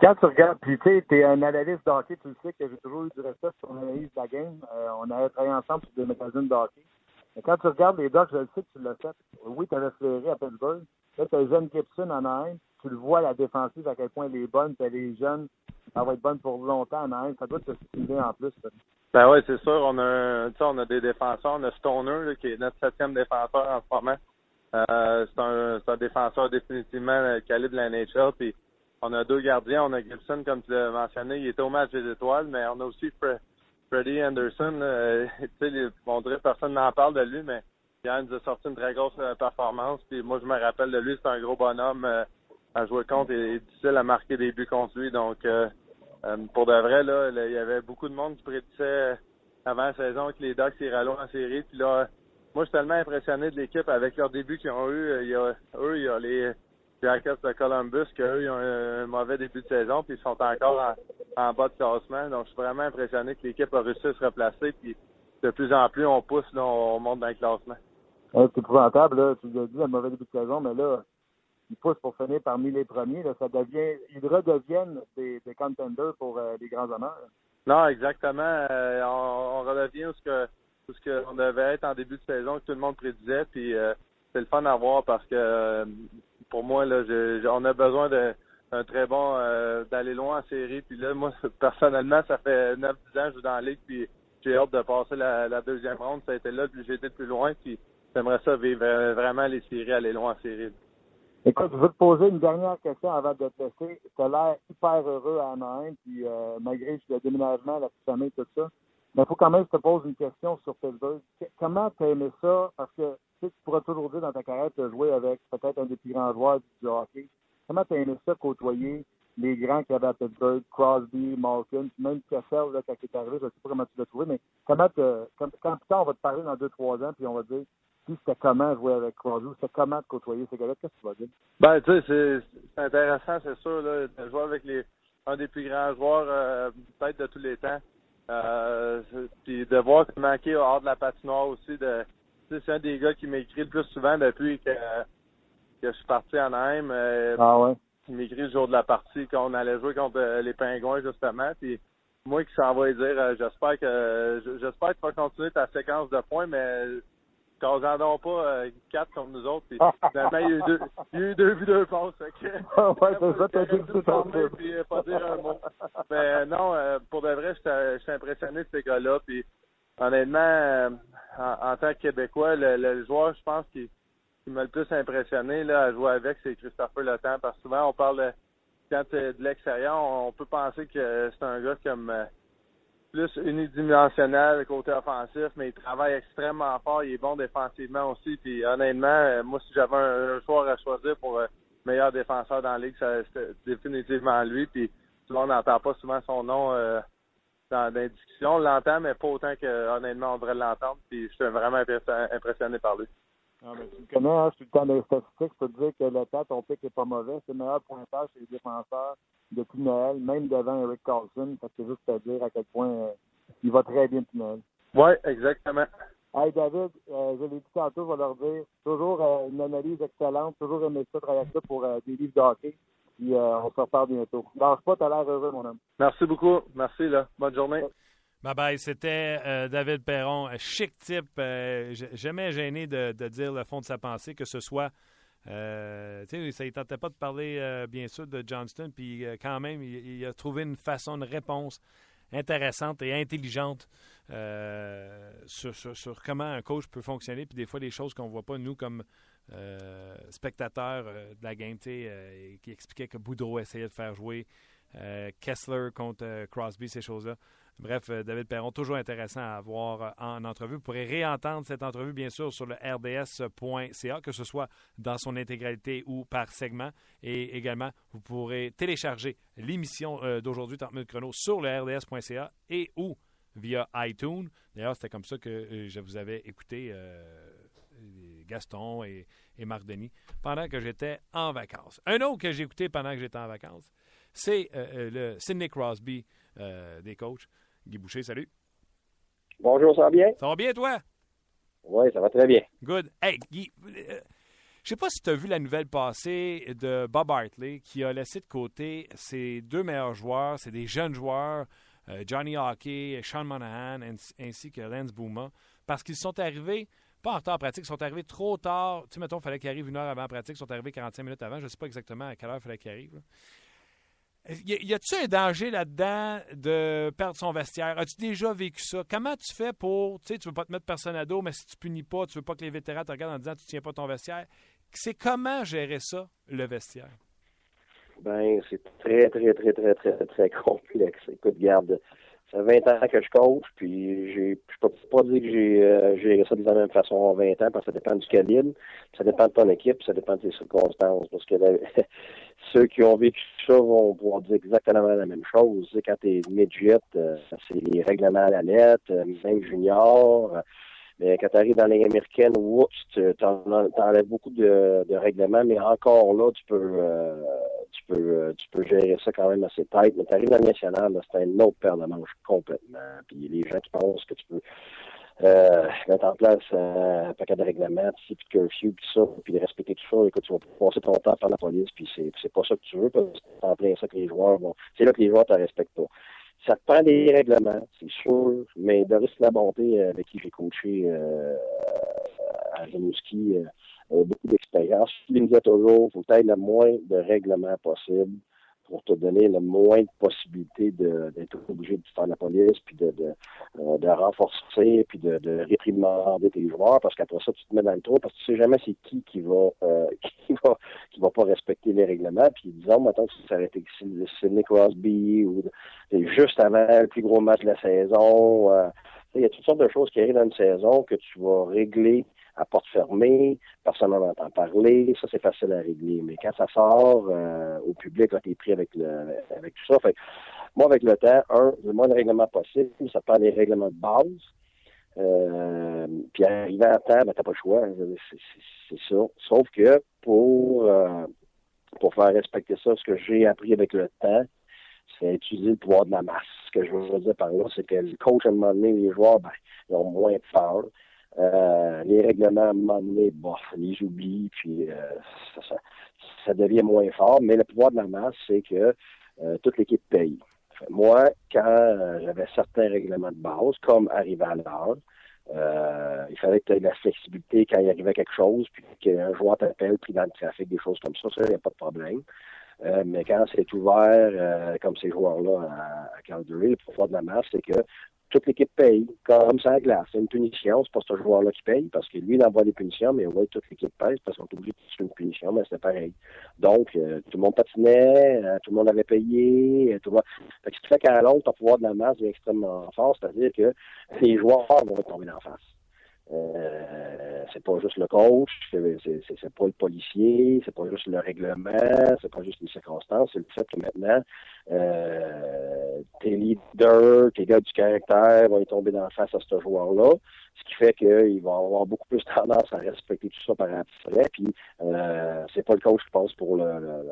quand tu regardes, puis tu sais, es un analyste de hockey, tu le sais que j'ai toujours eu du respect sur l'analyse de la game. Euh, on a travaillé ensemble sur des magazines de hockey. Mais quand tu regardes les docs, je le sais que tu l'as fait. Oui, tu as référé à Pittsburgh. Là, tu as jeune Gibson en Inde. Tu le vois, la défensive, à quel point elle est bonne. Tu les jeunes. Ça va être bonne pour longtemps en Inde. Ça doit te stimuler en plus. Ben oui, c'est sûr. On a, on a des défenseurs. On a Stoner, qui est notre septième défenseur en ce moment. Euh, c'est un, un, défenseur définitivement euh, calibre de la NHL. Puis on a deux gardiens. On a Gibson, comme tu l'as mentionné, il était au match des étoiles, mais on a aussi Freddie Anderson. Euh, on dirait personne n'en parle de lui, mais il nous a sorti une très grosse euh, performance. Puis moi, je me rappelle de lui, c'est un gros bonhomme euh, à jouer contre et, difficile à marquer des buts contre lui. Donc, pour de vrai, là, il y avait beaucoup de monde qui prédisait avant la saison que les Ducks iraient loin en série. Puis là, moi, je suis tellement impressionné de l'équipe avec leur début qu'ils ont eu. Il y a, eux, il y a les Jackets de Columbus, qu'eux, ils ont un mauvais début de saison, puis ils sont encore en, bas de classement. Donc, je suis vraiment impressionné que l'équipe a réussi à se replacer, puis de plus en plus, on pousse, là, on monte dans le classement. c'est épouvantable, là. Tu l'as dit, un mauvais début de saison, mais là, ils poussent pour finir parmi les premiers. Là. Ça devient, ils redeviennent des, des contenders pour euh, les grands honneurs. Non, exactement. Euh, on, redevient où ce que où ce que on devait être en début de saison, que tout le monde prédisait. Puis euh, c'est le fun à voir parce que pour moi, là, on a besoin d'un très bon d'aller loin en série. Puis là, moi, personnellement, ça fait 9-10 ans que je joue dans la ligue, puis j'ai hâte de passer la, deuxième ronde. Ça a été là, puis j'ai été plus loin, puis j'aimerais ça vivre vraiment les séries, aller loin en série. Écoute, je veux te poser une dernière question avant de te laisser. Tu as l'air hyper heureux à Anaheim, puis euh, malgré le déménagement, la famille, tout ça. Mais il faut quand même que je te pose une question sur Pittsburgh. Comment tu aimé ça? Parce que tu, sais, tu pourras toujours dire dans ta carrière as joué avec peut-être un des plus grands joueurs du hockey. Comment tu aimé ça côtoyer les grands qui avaient à Pittsburgh, Crosby, Malkin, même Kessel, là, quand il est arrivé, je ne sais pas comment tu l'as trouvé, mais comment te, quand, quand, on va te parler dans deux, trois ans, puis on va dire puis c'était comment jouer avec Crosby, c'était comment de côtoyer ces gars-là, qu'est-ce que tu vas dire? Ben, tu sais, c'est intéressant, c'est sûr, là, de jouer avec les, un des plus grands joueurs, euh, peut-être de tous les temps. Euh, puis de voir qu'il manquait hors de la patinoire aussi. De, c'est un des gars qui m'écrit le plus souvent depuis que, que je suis parti en Haïm. Euh, ah ouais? Il m'écrit le jour de la partie quand on allait jouer contre euh, les Pingouins, justement. Puis moi qui s'en va dire, j'espère que j'espère que tu vas continuer ta séquence de points, mais quand on n'en pas euh, quatre contre nous autres. Puis, finalement, il y a eu deux, il y a eu deux vues, deux passes. que, ouais, c'est ça, t'as dit tout Puis, euh, pas dire un mot. Mais euh, non, pour de vrai, je suis impressionné de ces gars-là. Puis, honnêtement, en, tant que Québécois, le, joueur, je pense, qui, qui m'a le plus impressionné là, à jouer avec, c'est Christopher Le Temps. Parce que souvent, on parle quand de l'extérieur, on peut penser que c'est un gars comme plus unidimensionnel côté offensif, mais il travaille extrêmement fort. Il est bon défensivement aussi. Puis honnêtement, euh, moi, si j'avais un, joueur à choisir pour euh, meilleur défenseur dans la ligue, c'est définitivement lui. Puis tout le monde n'entend pas souvent son nom euh, dans, les discussions. On l'entend, mais pas autant que honnêtement on devrait l'entendre. Puis je suis vraiment impressionné par lui. Ah, ben, tu le connais, hein, je suis le temps des statistiques, je peux te dire que le temps, ton pic n'est pas mauvais. C'est le meilleur pointage chez les défenseurs depuis Noël, même devant Eric Carlson. Ça c'est juste à dire à quel point euh, il va très bien depuis Noël. Oui, exactement. Hey David, euh, je l'ai dit tantôt, je vais leur dire, toujours euh, une analyse excellente, toujours aimé ça, travailler ça pour des livres de hockey. Puis on se reparle bientôt. Lâche pas, t'as l'air heureux, mon homme. Merci beaucoup. Merci, là. Bonne journée. Bye bye. C'était David Perron, chic type, jamais gêné de, dire le fond de sa pensée, que ce soit euh, ça ne tentait pas de parler, euh, bien sûr, de Johnston, puis euh, quand même, il, a trouvé une façon de réponse intéressante et intelligente sur, comment un coach peut fonctionner, puis des fois, des choses qu'on ne voit pas, nous, comme spectateurs de la game, qui expliquait que Boudreau essayait de faire jouer Kessler contre Crosby, ces choses-là. Bref, euh, David Perron, toujours intéressant à voir euh, en entrevue. Vous pourrez réentendre cette entrevue, bien sûr, sur le rds.ca, que ce soit dans son intégralité ou par segment. Et également, vous pourrez télécharger l'émission euh, d'aujourd'hui, 30 minutes chrono, sur le rds.ca et ou via iTunes. D'ailleurs, c'était comme ça que je vous avais écouté, Gaston et, Marc Denis, pendant que j'étais en vacances. Un autre que j'ai écouté pendant que j'étais en vacances, c'est le Sidney Crosby des coachs. Guy Boucher, salut. Bonjour, ça va bien? Ça va bien, toi? Oui, ça va très bien. Good. Hey, Guy, euh, je sais pas si tu as vu la nouvelle passée de Bob Hartley qui a laissé de côté ses deux meilleurs joueurs, c'est des jeunes joueurs, euh, Johnny Hockey, Sean Monahan, ainsi que Lance Bouma, parce qu'ils sont arrivés, pas en retard pratique, ils sont arrivés trop tard. Tu sais, mettons, il fallait qu'ils arrivent une heure avant la pratique, ils sont arrivés 45 minutes avant. Je ne sais pas exactement à quelle heure il fallait qu'ils arrivent. Y a-tu un danger là-dedans de perdre son vestiaire? As-tu déjà vécu ça? Comment tu fais pour, tu sais, tu veux pas te mettre personne à dos, mais si tu punis pas, tu veux pas que les vétérans te regardent en disant tu tiens pas ton vestiaire. C'est comment gérer ça, le vestiaire? Ben, c'est très, très, très, très, très, très complexe. Écoute, garde, ça fait 20 ans que je coach, puis j'ai, je peux pas dire que j'ai euh, géré ça de la même façon en 20 ans, parce que ça dépend du calibre, ça dépend de ton équipe, ça dépend de tes circonstances. Parce que ceux qui ont vécu ça vont pouvoir dire exactement la même chose. quand tu es midget, euh, c'est les règlements à la lettre, euh, même junior. Quand tu arrives dans les américaines, oups, tu enlèves beaucoup de, règlements, mais encore là, tu peux tu peux, euh, tu peux gérer ça quand même assez tête. Mais tu arrives dans le national, c'est un autre paire de manches complètement. Puis les gens qui pensent que tu peux euh, mettre en place euh, un paquet de règlements, puis de curfew, puis ça, puis de respecter tout ça, écoute, tu vas passer ton temps par la police, puis c'est pas ça que tu veux, parce que c'est en plein ça que les joueurs vont. C'est là que les joueurs te respectent pas. Ça te prend des règlements, c'est sûr, mais Doris bonté avec qui j'ai coaché euh, à Rimouski, ont beaucoup d'expérience. Je me disais toujours, il faut être le moins de règlements possible pour te donner le moins de possibilités d'être obligé de faire la police, puis de, de, euh, renforcer, puis de, de, réprimander tes joueurs, parce qu'après ça, tu te mets dans le trou, parce que tu sais jamais c'est qui qui va, euh, qui va qui pas respecter les règlements. Puis disons, maintenant que ça aurait été Sidney Crosby ou juste avant le plus gros match de la saison. Euh, il y a toutes sortes de choses qui arrivent dans une saison que tu vas régler à porte fermée, personne n'en entend parler, ça c'est facile à régler. Mais quand ça sort euh, au public, tu es pris avec le avec tout ça. Fait, moi, avec le temps, un, le moins de règlements possible, ça prend des règlements de base. Euh, puis arriver à temps, ben, t'as pas le choix. C'est ça. Sauf que pour euh, pour faire respecter ça, ce que j'ai appris avec le temps, c'est utiliser le pouvoir de la masse. Ce que je veux dire par là, c'est que le coach, à un moment donné, les joueurs, ben, ils ont moins peur. Euh, les règlements, à un moment donné, bon, les oublie, puis euh, ça, devient moins fort. Mais le pouvoir de la masse, c'est que euh, toute l'équipe paye. Moi, quand j'avais certains règlements de base, comme arriver à l'heure, il fallait que tu aies de la flexibilité quand il arrivait quelque chose, puis qu'un joueur t'appelle, pris dans le trafic, des choses comme ça, ça, il n'y a pas de problème. mais quand c'est ouvert, comme ces joueurs-là à, à Calgary, le pouvoir de la masse, c'est que toute l'équipe paye, comme ça glace. C'est une punition, c'est pas ce joueur-là qui paye, parce que lui, il envoie des punitions, mais ouais, toute l'équipe paye, parce qu'on est obligé de faire une punition, mais c'est pareil. Donc, euh, tout le monde patinait, euh, tout le monde avait payé, euh, tout le monde... Fait que ce qui fait qu'à l'autre, ton pouvoir de la masse est extrêmement fort, c'est-à-dire que les joueurs vont tomber en face. Euh, c'est pas juste le coach, c'est pas le policier, c'est pas juste le règlement, c'est pas juste les circonstances, c'est le fait que maintenant euh, tes leaders, tes gars du caractère vont y tomber dans la face à ce joueur-là, ce qui fait qu'il va avoir beaucoup plus tendance à respecter tout ça par après, puis euh, c'est pas le coach qui pense pour le, le,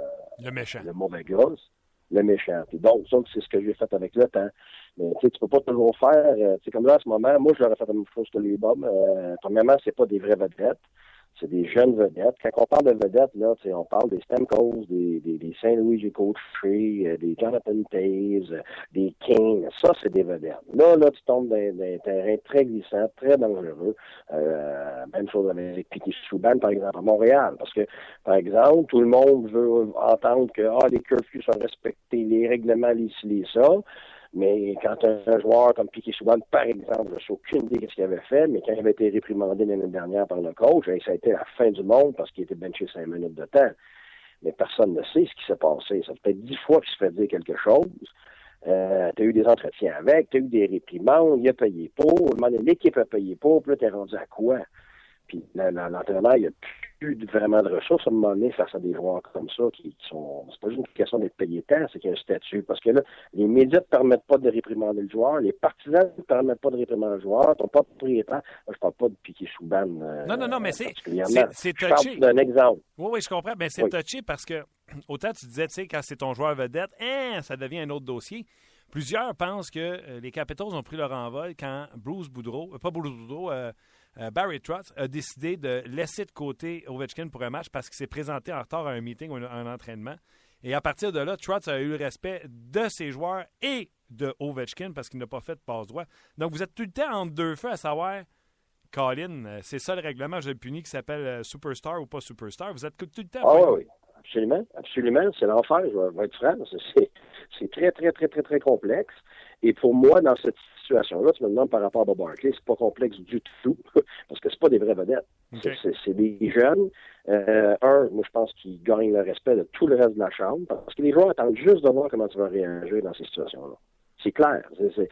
le méchant. le mauvais gosse le méchant. donc, ça, c'est ce que j'ai fait avec le temps. Mais tu peux pas toujours faire. Euh, sais, comme là, en ce moment, moi, je leur ai fait la même chose que les bombes. Euh, premièrement, c'est pas des vraies vedettes. C'est des jeunes vedettes. Quand on parle de vedettes, là, on parle des Stamkos, des, des, des Saint-Louis, j'ai coaché, euh, des Jonathan Taze, euh, des Kings. Ça, c'est des vedettes. Là, là, tu tombes dans, un terrain très glissant, très dangereux. Euh, même chose avec Piquet Souban, par exemple, à Montréal. Parce que, par exemple, tout le monde veut entendre que ah, les curfews sont respectés, les règlements, les ci, les ça. Mais quand un joueur comme Piquet Souban, par exemple, je n'ai aucune idée de ce qu'il avait fait, mais quand il avait été réprimandé l'année dernière par le coach, ça a été la fin du monde parce qu'il était benché cinq minutes de temps. Mais personne ne sait ce qui s'est passé. Ça fait dix fois qu'il se fait dire quelque chose. Euh, tu as eu des entretiens avec, tu as eu des réprimandes, il a payé pour, l'équipe a payé pour, puis là, t'es rendu à quoi? Puis l'entraîneur, il a plus vraiment de ressources à un moment donné face à des joueurs comme ça qui, sont. C'est pas juste une question d'être payé tant, c'est qu'il y a un statut. Parce que là, les médias ne permettent pas de réprimander le joueur, les partisans ne permettent pas de réprimander le joueur, ton propriétaire. Moi, je parle pas de piquer Souban. Euh, non, non, non, mais c'est. C'est touché. d'un exemple. Oui, oui, je comprends. Mais c'est touché parce que autant tu disais, tu sais, quand c'est ton joueur vedette, hein, ça devient un autre dossier. Plusieurs pensent que euh, les Capitals ont pris leur envol quand Bruce Boudreau, euh, pas Bruce Boudreau, euh, Barry Trotz a décidé de laisser de côté Ovechkin pour un match parce qu'il s'est présenté en retard à un meeting ou à un entraînement. Et à partir de là, Trotz a eu le respect de ses joueurs et de Ovechkin parce qu'il n'a pas fait de passe droit. Donc, vous êtes tout le temps entre deux feux à savoir, Colin, euh, c'est ça le règlement, je le punis, qui s'appelle euh, Superstar ou pas Superstar. Vous êtes tout le temps. Ah oui, absolument. Absolument. C'est l'enfer, je vais être franc. C'est très, très, très, très, très complexe. Et pour moi, dans cette situation-là, tu me demandes par rapport à Bob Barkley, c'est pas complexe du tout, parce que c'est pas des vraies vedettes. C'est des jeunes. Euh, un, moi, je pense qu'ils gagnent le respect de tout le reste de la chambre, parce que les joueurs attendent juste de voir comment tu vas réagir dans ces situations-là. C'est clair. C'est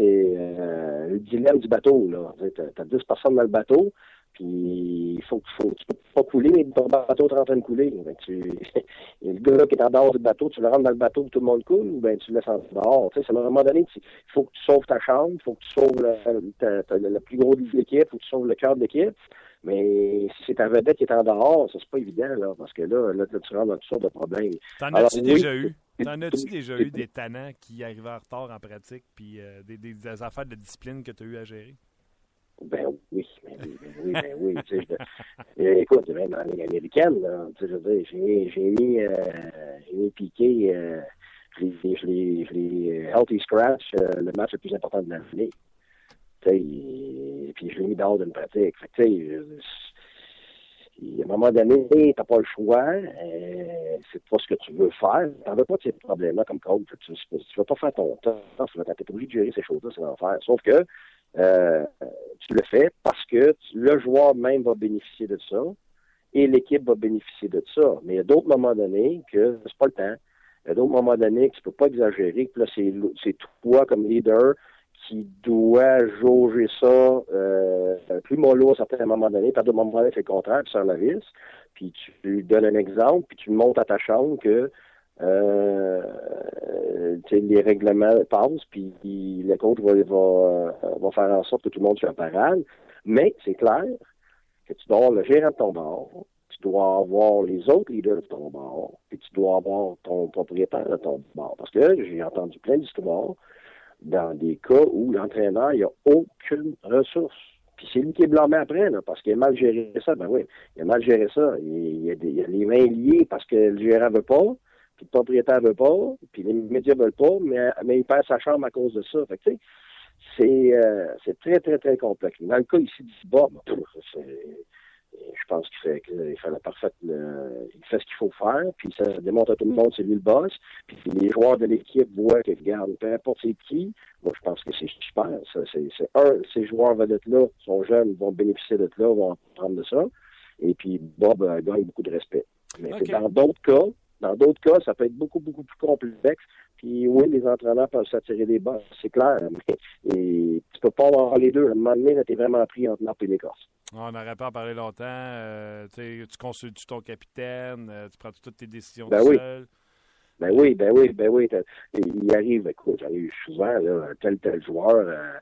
euh, le dilemme du bateau. Tu as, as 10 personnes dans le bateau, puis il faut, faut tu peux pas couler, mais ton bateau est en train de couler. Ben, tu, le gars qui est en dehors du bateau, tu le rentres dans le bateau tout le monde coule, ou ben tu le laisses en dehors. Tu sais, à un moment donné, il faut que tu sauves ta chambre, il faut que tu sauves le, le plus gros de l'équipe, il faut que tu sauves le cœur de l'équipe. Mais si c'est ta vedette qui est en dehors, ça c'est pas évident, là, parce que là, là, tu rentres dans toutes sortes de problèmes. T'en as-tu déjà eu? T'en as-tu déjà eu des tannants qui arrivaient en retard en pratique, puis euh, des, des, des, affaires de discipline que tu as eu à gérer? Oui, ben oui, tu je, écoute, même dans la Ligue américaine, là, tu sais, je veux dire, j'ai, j'ai mis, euh, j'ai mis piqué, euh, je l'ai, l'ai healthy scratch, euh, le match le plus important de l'année. Tu sais, puis je l'ai mis dehors d'une pratique. Fait Puis, à un moment donné, tu n'as pas le choix, euh, c'est pas ce que tu veux faire. Tu n'en veux pas de ces problèmes-là comme coach. Tu ne vas pas faire ton temps, tu es obligé de gérer ces choses-là, c'est l'enfer. Sauf que euh, tu le fais parce que le joueur même va bénéficier de ça et l'équipe va bénéficier de ça. Mais il y a d'autres moments donnés que c'est pas le temps. Il y a d'autres moments donnés que tu peux pas exagérer, que là, c'est toi comme leader qui doit jauger ça euh, plus mollo à certains moments donnés, par d'autres moments donnés, c'est le contraire, tu sors la vis, puis tu donnes un exemple, puis tu montes à ta chambre que euh, les règlements passent, puis le coach va, faire en sorte que tout le monde soit parade. Mais c'est clair que tu dois avoir le gérant de ton bar, tu dois avoir les autres leaders de ton bar, puis tu dois avoir ton propriétaire de ton bar. Parce que j'ai entendu plein d'histoires dans des cas où l'entraîneur, il a aucune ressource. Puis c'est lui qui est blâmé après, là, parce qu'il a mal géré ça. Ben oui, il a mal géré ça. Il, y a, des, il a les mains liées parce que le gérant veut pas, puis le propriétaire veut pas, puis les médias veulent pas, mais, mais il perd sa chambre à cause de ça. Fait que, c'est, euh, c'est très, très, très complexe. Dans le cas ici du c'est je pense qu'il fait, qu'il fait la parfaite, il fait ce qu'il faut faire, puis ça démontre à tout le monde c'est lui le boss, puis les joueurs de l'équipe voient que, regarde, peu importe c'est qui, moi je pense que c'est super. c'est, un, ces joueurs vedettes-là sont jeunes, vont bénéficier de là, vont prendre de ça, et puis Bob euh, gagne beaucoup de respect. Mais c'est dans d'autres cas, dans d'autres cas, ça peut être beaucoup, beaucoup plus complexe. Puis oui, les entraîneurs peuvent s'attirer des bosses, c'est clair. Mais et, tu peux pas avoir les deux. À un moment donné, t'es vraiment pris entre l'arbre et l'écorce. On n'aurait pas en parler longtemps. Euh, tu consultes ton capitaine, euh, tu prends toutes tes décisions ben tout oui. seul? Ben oui, ben oui, ben oui. Il arrive, écoute, j'arrive souvent, là, tel tel joueur. Euh,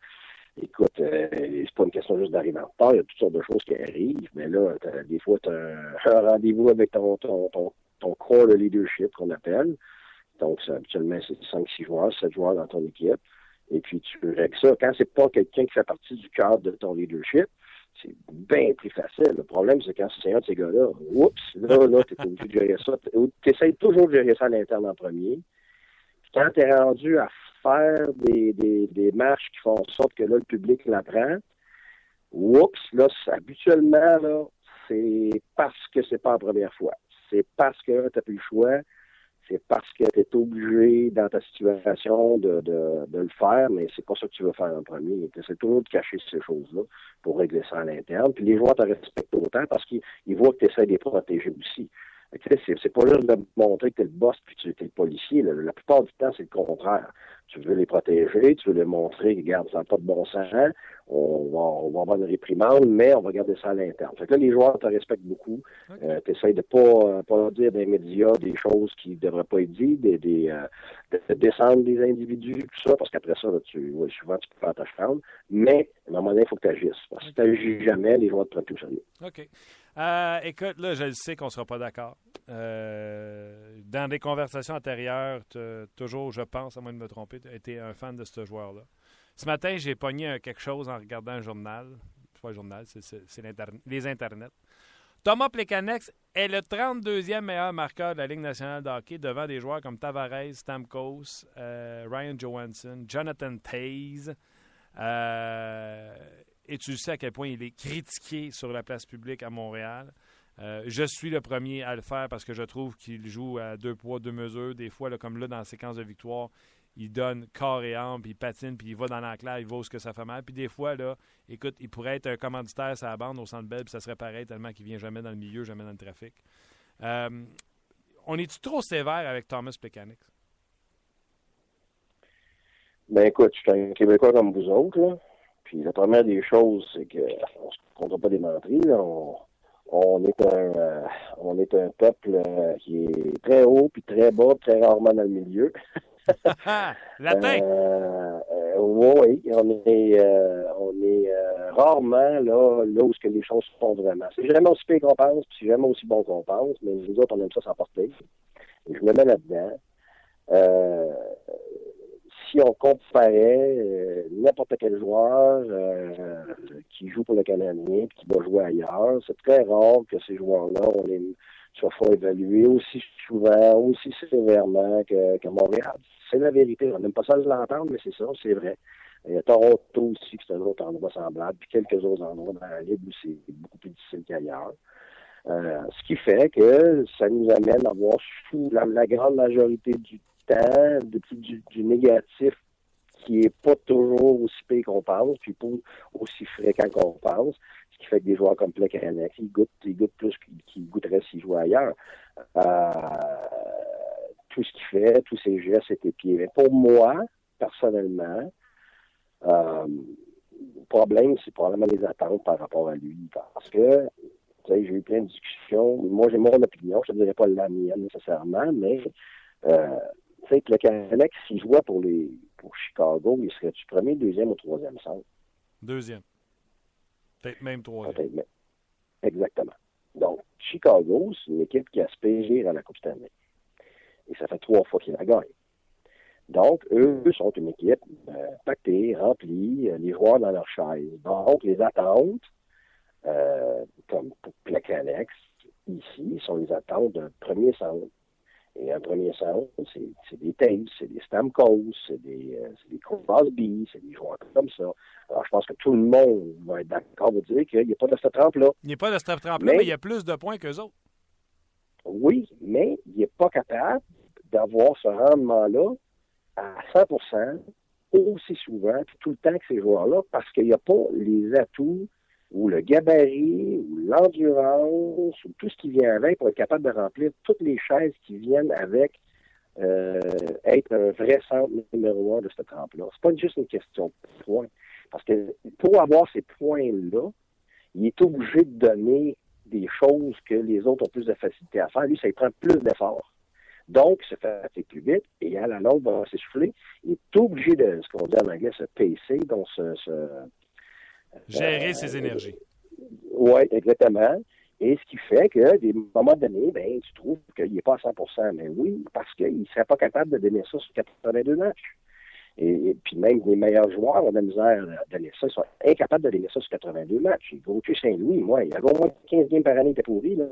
écoute, c'est pas une question juste d'arriver en retard, il y a toutes sortes de choses qui arrivent, mais là, des fois, tu as un, rendez-vous avec ton, ton, ton, ton corps de leadership qu'on appelle. Donc, habituellement, c'est 5-6 joueurs, 7 joueurs dans ton équipe. Et puis, tu règles ça. Quand c'est pas quelqu'un qui fait partie du cadre de ton leadership, c'est bien plus facile. Le problème, c'est quand c'est un de ces gars-là, oups, là, là, t'es obligé de gérer ça. T'essayes toujours de gérer ça à l'interne en premier. Quand t'es rendu à faire des, des, des marches qui font en sorte que là, le public l'apprend, oups, là, habituellement, là, c'est parce que c'est pas la première fois. C'est parce que t'as plus le choix c'est parce que tu es obligé dans ta situation de, de, de le faire, mais c'est pas ça que tu veux faire en premier. Essaies toujours de cacher ces choses-là pour régler ça à l'interne. Puis les joueurs te respectent autant parce qu'ils voient que tu essaies de les protéger aussi. C'est pas juste de montrer que tu es le boss puis tu es le policier. La, plupart du temps, c'est le contraire. Tu veux les protéger, tu veux les montrer, regarde, ça n'a pas de bon sens, on va, on va avoir une réprimande, mais on va garder ça à l'interne. Fait que là, les joueurs te respectent beaucoup. Euh, tu essaies de pas, euh, pas dire des médias des choses qui ne devraient pas être dites, des, des, euh, de descendre des individus, tout ça, parce qu'après ça, là, tu, ouais, souvent, tu peux faire ta chambre. Mais, à un moment donné, il faut que tu agisses. Parce que si tu n'agis jamais, les joueurs te prennent au sérieux. OK. Écoute, là, je le sais qu'on ne sera pas d'accord. Dans des conversations antérieures, toujours, je pense, à moins de me tromper, as été un fan de ce joueur-là. Ce matin, j'ai pogné quelque chose en regardant un journal. C'est pas un journal, c'est les internets. Thomas Plekanex est le 32e meilleur marqueur de la Ligue nationale de hockey devant des joueurs comme Tavares, Stamkos, euh, Ryan Johansson, Jonathan Taze. Euh, et tu sais à quel point il est critiqué sur la place publique à Montréal. Euh, je suis le premier à le faire parce que je trouve qu'il joue à deux poids, deux mesures. Des fois, comme là, dans la séquence de victoire, il donne corps et âme, puis il patine, puis il va dans l'enclave, il va ce que ça fait mal. Puis des fois, là, écoute, il pourrait être un commanditaire sur la bande au centre belle, puis ça serait pareil tellement qu'il vient jamais dans le milieu, jamais dans le trafic. Euh, on est-tu trop sévère avec Thomas Plekanec? Ben écoute, je suis un Québécois comme vous autres. Puis la première des choses, c'est qu'on ne compte pas des on, est un euh, on est un peuple euh, qui est très haut puis très bas, très rarement dans le milieu. Latin. Euh, oui, on est on est rarement là, là où que les choses se font vraiment. C'est jamais aussi pire qu'on pense, puis c'est jamais aussi bon qu'on pense, mais nous autres, on aime ça s'emporter. Je me mets là-dedans. Euh, si on comparait euh, n'importe quel joueur euh, qui joue pour le Canadien et qui va jouer ailleurs, c'est très rare que ces joueurs-là, on les soit évaluer aussi souvent, aussi sévèrement que, que Montréal. C'est la vérité. On n'aime pas ça l'entendre, mais c'est ça, c'est vrai. Il y a Toronto aussi, qui est un autre endroit semblable, puis quelques autres endroits dans la Ligue où c'est beaucoup plus difficile qu'ailleurs. Euh, ce qui fait que ça nous amène à voir sous la, la grande majorité du temps de- du, du négatif qui est pas toujours aussi pire qu'on pense, puis pas aussi fréquent qu'on pense. Ce qui fait que des joueurs comme Plekanec, ils goûtent, ils goûtent plus qu'ils goûteraient s'ils jouaient ailleurs. Euh, tout ce qu'il fait, tous ses gestes étaient pieds. Mais pour moi, personnellement, euh, le problème, c'est probablement les attentes par rapport à lui. Parce que, j'ai eu plein de discussions. Moi, j'ai mon opinion. Je ne dirais pas la mienne nécessairement, mais, euh, tu sais, que le Canadien, s'il jouait pour les pour Chicago, il serait-tu premier, deuxième ou troisième centre? Deuxième. Peut-être même troisième. Peut-être, mais- Exactement. Donc, Chicago, c'est une équipe qui aspire à la Coupe Stanley. Et ça fait trois fois qu'ils la gagnent. Donc, eux sont une équipe euh, pactée, remplie, euh, les joueurs dans leur chaise. Donc, les attentes, euh, comme pour Plecanex, ici, sont les attentes d'un premier centre. Et un premier centre, c'est c'est des Taves, c'est des Stamkos, c'est des, euh, des Crosby, c'est des joueurs comme ça. Alors, je pense que tout le monde va être d'accord pour dire qu'il n'y a pas de cette trempe-là. Il n'est pas de strap trempe là, Mais- mais il y a plus de points qu'eux autres. Oui, mais il n'est pas capable d'avoir ce rendement-là à 100% aussi souvent, puis tout le temps que ces joueurs-là, parce qu'il n'y a pas les atouts ou le gabarit ou l'endurance ou tout ce qui vient avec pour être capable de remplir toutes les chaises qui viennent avec euh, être un vrai centre numéro un de cette trempe-là. C'est pas juste une question de points. Parce que pour avoir ces points-là, il est obligé de donner des choses que les autres ont plus de facilité à faire. Lui, ça lui prend plus d'efforts. Donc, il se fatigue plus vite et à la longue, va s'essouffler. Il est obligé de, ce qu'on dit en anglais, se pacer, donc se, Gérer Euh, ses énergies. oui, exactement. Et ce qui fait que, des moments donnés, ben, tu trouves qu'il n'est pas à 100% Mais oui, parce qu'il ne serait pas capable de donner ça sur 82 matchs. Et, et puis même les meilleurs joueurs ont de la misère à donner ça. Ils sont incapables de donner ça sur 82 matchs. Et Gauthier Saint-Louis, moi, il avait au moins 15 games par année, il était pourri, là.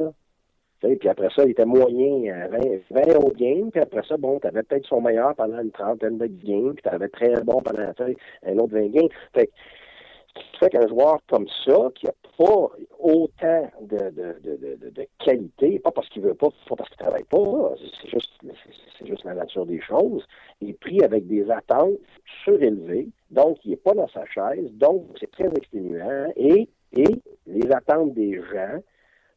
Sais, Puis après ça, il était moyen à 20, 20 autres games. Puis après ça, bon, tu avais peut-être son meilleur pendant une trentaine de games. Puis tu avais très bon pendant un autre 20 games. Fait que qui fait qu'un joueur comme ça, qui n'a pas autant de, de, de, de, qualité, pas parce qu'il veut pas, pas parce qu'il travaille pas, c'est juste, c'est juste la nature des choses, il est pris avec des attentes surélevées, donc il n'est pas dans sa chaise, donc c'est très exténuant, et, et les attentes des gens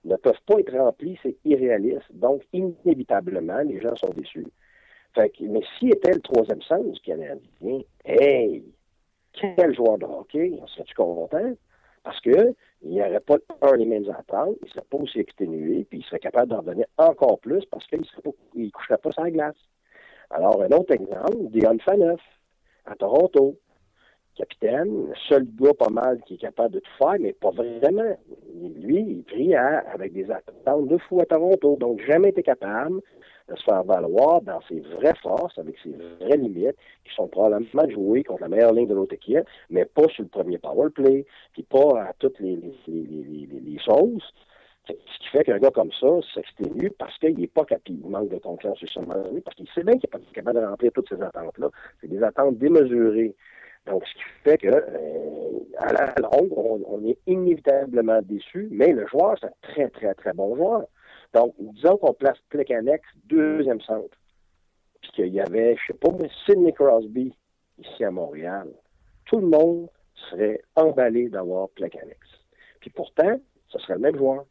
ne peuvent pas être remplies, c'est irréaliste, donc inévitablement, les gens sont déçus. Fait que, mais s'il était le troisième sens Canadien, hey, quel joueur de hockey, on serait-tu content? Parce que il n'y aurait pas un les mêmes attentes, il ne serait pas aussi exténué, puis il serait capable d'en donner encore plus parce qu'il ne coucherait pas la glace. Alors, un autre exemple, Dion Faneuf, à Toronto. Capitaine, seul gars pas mal qui est capable de tout faire, mais pas vraiment. Lui, il à- avec des attentes de fou à Toronto, donc jamais été capable se faire valoir dans ses vraies forces, avec ses vraies limites, qui sont probablement de contre la meilleure ligne de l'autre équipe, mais pas sur le premier power play, puis pas à toutes les, les, les, les, les- choses. Ce qui fait qu'un gars comme ça s'exténue parce qu'il n'est pas capable, il manque de confiance sur son lui, parce qu'il sait bien qu'il n'est pas capable de remplir toutes ces attentes-là. C'est des attentes démesurées. Donc, ce qui fait que, euh, à la longue, on, on est inévitablement déçu, mais le joueur, c'est un très, très, très bon joueur. Donc, disons qu'on place Plecanex deuxième centre, puis qu'il y avait, je sais pas, Sidney Crosby ici à Montréal. Tout le monde serait emballé d'avoir Plecanex. Puis pourtant, ce serait le même joueur.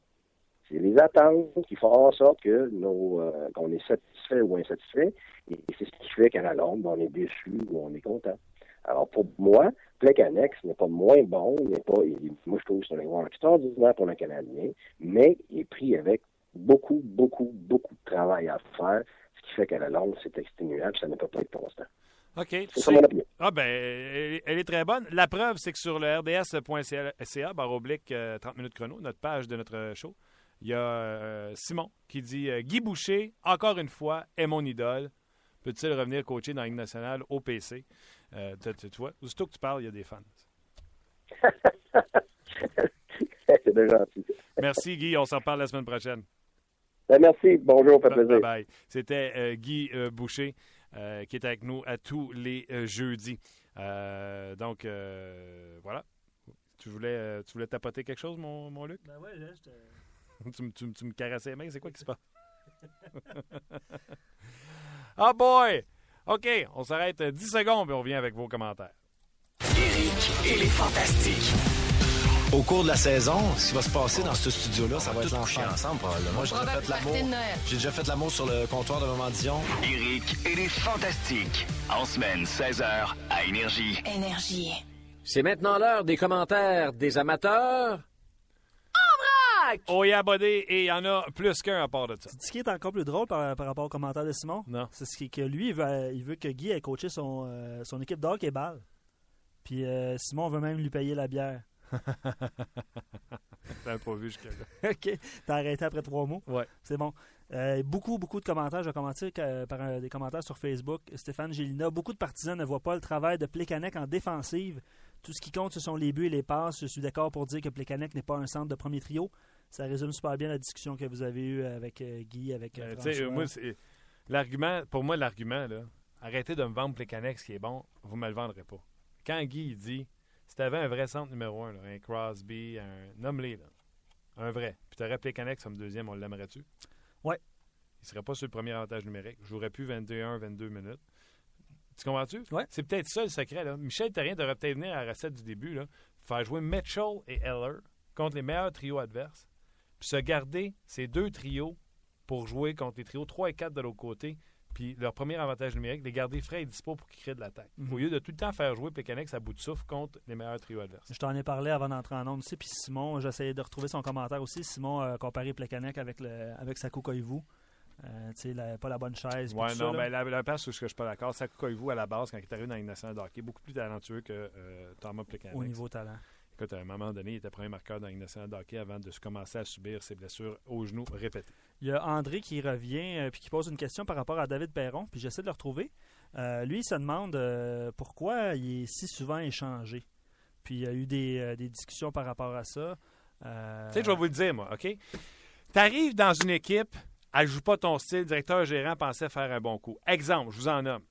C'est les attentes qui font en sorte euh, qu'on est satisfait ou insatisfait, et c'est ce qui fait qu'à la longue, on est déçu ou on est content. Alors pour moi, Plecanex n'est pas moins bon, n'est pas, moi je trouve que c'est un joueur extraordinaire pour le Canadien, mais il est pris avec beaucoup, beaucoup, beaucoup de travail à faire, ce qui fait qu'à la longue, c'est exténuant, puis ça ne peut pas être constant. OK. C'est Tu mon opinion. Ah ben, elle, est très bonne. La preuve, c'est que sur le rds.ca, barre oblique, euh, 30 minutes chrono, notre page de notre show, il y a euh, Simon qui dit euh, Guy Boucher, encore une fois, est mon idole. Peut-il revenir coacher dans la Ligue nationale au PC? Euh, tu, vois, aussitôt que tu parles, il y a des fans. c'est bien gentil. Merci Guy, on s'en parle la semaine prochaine. Ben, merci, bonjour, fait plaisir. Bye bye. C'était euh, Guy euh, Boucher euh, qui est avec nous à tous les euh, jeudis. Euh, donc, euh, voilà. Tu voulais, euh, tu voulais tapoter quelque chose, mon, mon Luc? Ben ouais, là, tu, me- tu me- tu me caressais les mains, c'est quoi qui se passe? Ah boy! OK, on s'arrête 10 secondes et on revient avec vos commentaires. Éric et les Fantastiques. Au cours de la saison, ce qui va se passer dans ce studio-là, ça va être l'enfer ensemble probablement. Moi, j'ai déjà fait l'amour. J'ai déjà fait l'amour sur le comptoir de Maman Dion. Éric et les Fantastiques. En semaine, 16h, à Énergie. Énergie. C'est maintenant l'heure des commentaires des amateurs. Oh yeah, buddy, et il y en a plus qu'un à part de ça. Ce qui est encore plus drôle par, par rapport au commentaire de Simon, Non. c'est ce qui- que lui, il veut, il veut que Guy ait coaché son, euh, son équipe de hockey ball. Puis euh, Simon veut même lui payer la bière. T'as pas vu jusque-là. OK. T'as arrêté après trois mots? Ouais. C'est bon. Euh, beaucoup, beaucoup de commentaires. Je vais commencer par euh, des commentaires sur Facebook. Stéphane Gélina. Beaucoup de partisans ne voient pas le travail de Plekanec en défensive. Tout ce qui compte, ce sont les buts et les passes. Je suis d'accord pour dire que Plekanec n'est pas un centre de premier trio. Ça résume super bien la discussion que vous avez eue avec euh, Guy, avec moi, l'argument, pour moi, l'argument, là, arrêtez de me vendre Plecanex qui est bon, vous me le vendrez pas. Quand Guy il dit, si t'avais un vrai centre numéro un, là, un Crosby, un nomme-les, un vrai, puis t'aurais Plecanex comme deuxième, on l'aimerait-tu? Ouais. Il serait pas sur le premier avantage numérique. Je jouerais plus 21-22 minutes. Tu comprends-tu? Ouais. C'est peut-être ça le secret. Là. Michel Terrien devrait peut-être venir à la recette du début, là, faire jouer Mitchell et Eller contre les meilleurs trios adverses, puis se garder ces deux trios pour jouer contre les trios 3 et 4 de l'autre côté, puis leur premier avantage numérique, les garder frais et dispo pour qu'ils créent de l'attaque. Mhm. Au lieu de tout le temps faire jouer Pécanex à bout de souffle contre les meilleurs trios adverses. Je t'en ai parlé avant d'entrer en onde aussi. Puis Simon, j'essayais de retrouver son commentaire aussi. Simon a comparé Plekanec avec, le, avec Sakou Koivu. Euh, tu sais, pas la bonne chaise. Ouais, non, mais la, la place où je suis pas d'accord, Sakou Koivu à la base, quand il est arrivé dans Ligue nationale de hockey, beaucoup plus talentueux que euh, Thomas Plecanex. au niveau talent. Écoute, à un moment donné, il était premier marqueur dans nationale de hockey avant de se commencer à subir ses blessures au genou répétées. Il y a André qui revient euh, puis qui pose une question par rapport à David Perron. Puis j'essaie de le retrouver. Euh, lui, il se demande euh, pourquoi il est si souvent échangé. Puis il y a eu des, euh, des discussions par rapport à ça. Tu sais, je vais vous le dire, moi, OK? Tu arrives dans une équipe, elle joue pas ton style, le directeur gérant pensait faire un bon coup. Exemple, je vous en nomme.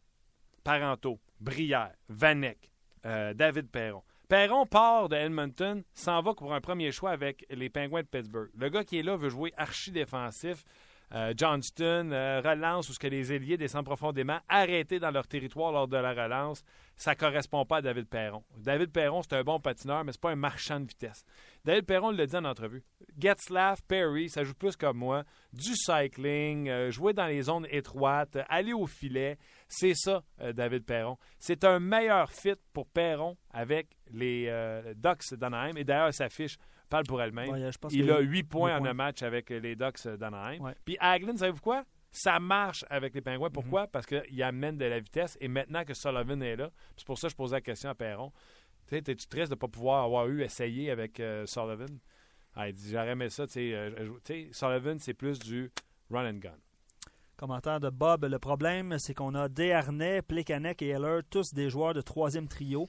Parento, Brière, Vanek, David Perron. Perron part de Edmonton, s'en va pour un premier choix avec les Penguins de Pittsburgh. Le gars qui est là veut jouer archi-défensif. Euh, Johnston euh, relance où les ailiers descendent profondément, arrêtés dans leur territoire lors de la relance. Ça correspond pas à David Perron. David Perron, c'est un bon patineur, mais c'est pas un marchand de vitesse. David Perron l'a dit en entrevue. Getzlaff, Perry, ça joue plus comme moi. Du cycling, euh, jouer dans les zones étroites, aller au filet. C'est ça, euh, David Perron. C'est un meilleur fit pour Perron avec les euh, Ducks d'Anaheim. Et d'ailleurs, sa fiche parle pour elle-même. Ouais, Il a a 8 points en points. un match avec les Ducks d'Anaheim. Ouais. Puis Hagelin, savez-vous quoi? Ça marche avec les Pingouins. Mhm. Pourquoi? Parce qu'il amène de la vitesse. Et maintenant que Sullivan est là, c'est pour ça que je posais la question à Perron. Tu sais, t'es-tu triste de ne pas pouvoir avoir eu essayé avec euh, Sullivan? Ah, il dit, j'aurais aimé ça. Tu sais, euh, tu Sullivan, c'est plus du run and gun. Commentaire de Bob. Le problème, c'est qu'on a Desharnais, Plekanec et Heller, tous des joueurs de troisième trio.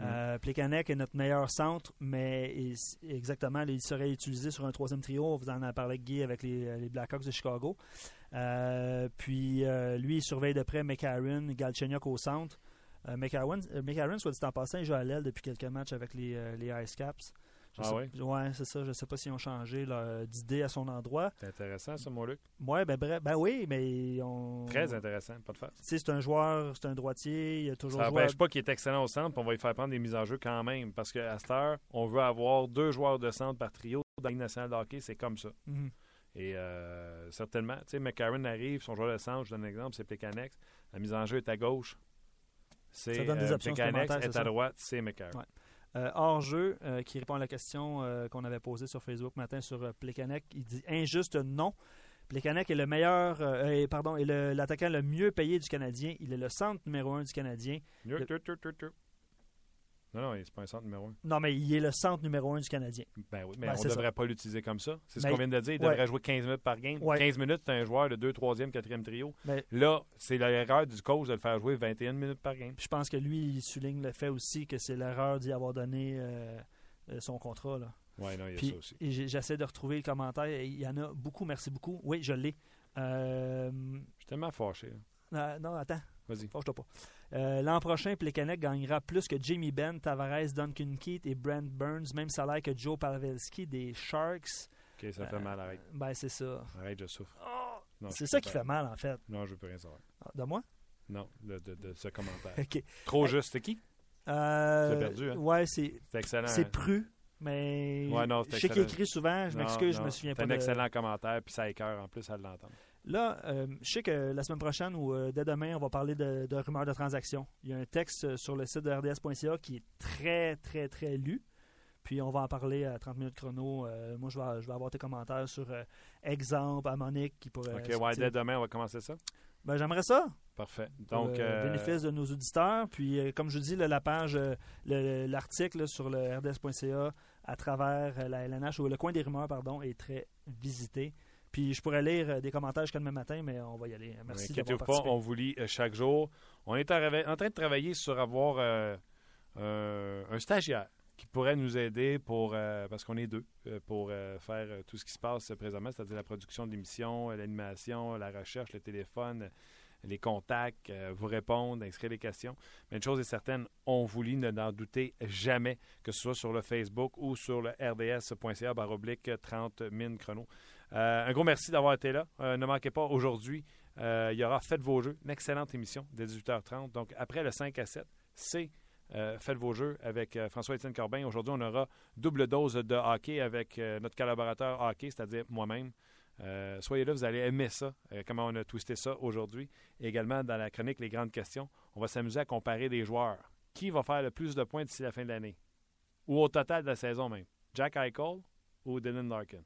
Euh, Plekanec est notre meilleur centre, mais il- exactement, il serait utilisé sur un troisième trio. Vous en avez parlé avec Guy avec les, les Blackhawks de Chicago. Euh, puis euh, lui, il surveille de près McCarron, Galchenyuk au centre. Euh, McCarron, euh, soit dit en passant, il joue à l'aile depuis quelques matchs avec les, euh, les Ice Caps. Je Ah sais-? Ouais, c'est ça. Je sais pas s'ils ont changé d'idée à son endroit. C'est intéressant, ça, mon Luc. Ouais, ben bref, ben oui, mais on. Très intéressant, pas de face. Tu sais, c'est un joueur, c'est un droitier, il a toujours Ça à- n'empêche pas qu'il est excellent au centre, puis on va lui faire prendre des mises en jeu quand même. Parce qu'à cette heure, on veut avoir deux joueurs de centre par trio. Dans la Ligue nationale de hockey, c'est comme ça. Mhm. Et euh, certainement, tu sais, McCarron arrive, son joueur de centre, je donne un exemple, c'est Plecanex. La mise en jeu est à gauche. C'est Ça donne des euh, supplémentaires, est c'est à droite, c'est McCarron. Ouais. Euh, hors jeu, euh, qui répond à la question euh, qu'on avait posée sur Facebook matin sur euh, Plekanec, il dit injuste non. Plekanec est le meilleur, pardon, est l'attaquant le, mieux payé du Canadien. Il est le centre numéro un du Canadien. Le- Non, non, c'est pas un centre numéro un. Non, mais il est le centre numéro un du Canadien. Ben oui, mais Ben, on ne ça. devrait pas l'utiliser comme ça. C'est ce qu'on vient de dire. Il ouais. devrait jouer 15 minutes par game. Ouais. 15 minutes, c'est un joueur de 2, 3e, 4e trio. Ben- Là, c'est l'erreur du coach de le faire jouer 21 minutes par game. Puis je pense que lui, il souligne le fait aussi que c'est l'erreur d'y avoir donné euh, euh, son contrat. Là. Oui, non, il y a Puis, ça aussi. j'essaie de retrouver le commentaire. Il y en a beaucoup, merci beaucoup. Oui, je l'ai. Euh, Je suis tellement fâché. là. euh, non, attends. Vas-y. Fâche-toi pas. Euh, L'an prochain, Plekanec gagnera plus que Jamie Benn, Tavares, Duncan Keith et Brent Burns, même salaire que Joe Pavelski des Sharks. OK, ça fait mal, arrête. Ben, c'est ça. Arrête, je souffre. Oh! C'est ça qui fait mal, en fait. Non, je veux plus rien savoir. Ah, de moi? Non, de, de, de ce commentaire. Trop juste. C'est qui? Euh, Tu perdu, hein? Ouais, c'est. C'est excellent. C'est hein? Pru, mais. Ouais, non, je c'est sais qu'il écrit souvent, je m'excuse, je me souviens c'est pas. un de- excellent commentaire, puis ça écœure en plus à l'entendre. Là, euh, je sais que la semaine prochaine ou euh, dès demain, on va parler de, de rumeurs de transactions. Il y a un texte euh, sur le site de RDS.ca qui est très, très, très lu. Puis on va en parler à 30 minutes chrono. Euh, moi, je vais, je vais avoir tes commentaires sur exemple à Monique qui pourrait. OK, ouais, dès demain, on va commencer ça? Ben, j'aimerais ça. Parfait. Donc, euh, bénéfice de nos auditeurs. Puis, euh, comme je vous dis, là, la page, euh, le- l'article sur le RDS.ca à travers la LNH, ou le coin des rumeurs, pardon, est très visité. Puis, je pourrais lire euh, des commentaires jusqu'à demain matin, mais on va y aller. Merci Inquiétez-vous d'avoir pas, on vous lit euh, chaque jour. On est en, en train de travailler sur avoir euh, euh, un stagiaire qui pourrait nous aider pour, euh, parce qu'on est deux, pour faire tout ce qui se passe présentement, c'est-à-dire la production de l'émission, l'animation, la recherche, le téléphone, les contacts, euh, vous répondre, inscrire les questions. Mais une chose est certaine, on vous lit, ne n'en doutez jamais, que ce soit sur le Facebook ou sur le rds.ca baroblique 30 mines chrono. Euh, un gros merci d'avoir été là. Euh, ne manquez pas, aujourd'hui, il y aura Faites vos jeux, une excellente émission dès 18h30. Donc, après le 5 à 7, c'est Faites vos jeux avec François-Étienne Corbin. Aujourd'hui, on aura double dose de hockey avec notre collaborateur hockey, c'est-à-dire moi-même. Euh, soyez là, vous allez aimer ça, euh, comment on a twisté ça aujourd'hui. Également, dans la chronique Les grandes questions, on va s'amuser à comparer des joueurs. Qui va faire le plus de points d'ici la fin de l'année? Ou au total de la saison même? Jack Eichel ou Dylan Larkin?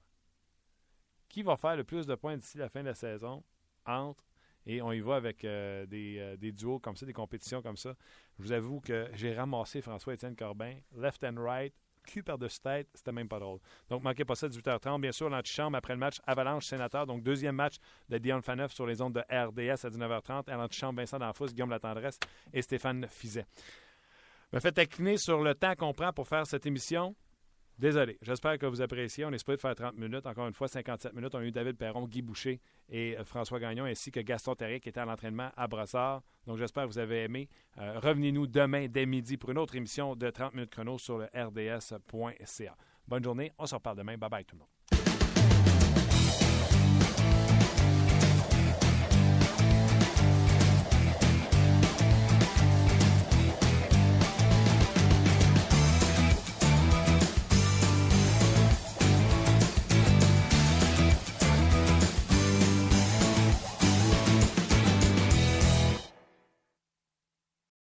Qui va faire le plus de points d'ici la fin de la saison entre et on y va avec euh, des, des duos comme ça, des compétitions comme ça. Je vous avoue que j'ai ramassé François-Étienne Corbin, left and right, cul par-dessus c'était même pas drôle. Donc, manquez pas ça, 18h30. Bien sûr, l'antichambre après le match Avalanche-Sénateur. Donc, deuxième match de Dion Faneuf sur les ondes de RDS à 19h30. À l'antichambre, Vincent D'Anfous, Guillaume Latendresse et Stéphane Fizet. Me fait incliner sur le temps qu'on prend pour faire cette émission. Désolé. J'espère que vous appréciez. On est supposé faire 30 minutes. Encore une fois, 57 minutes. On a eu David Perron, Guy Boucher et euh, François Gagnon, ainsi que Gaston Terrier qui était à l'entraînement à Brossard. Donc, j'espère que vous avez aimé. Euh, Revenez-nous demain dès midi pour une autre émission de 30 minutes chrono sur le rds.ca. Bonne journée. On se reparle demain. Bye bye tout le monde.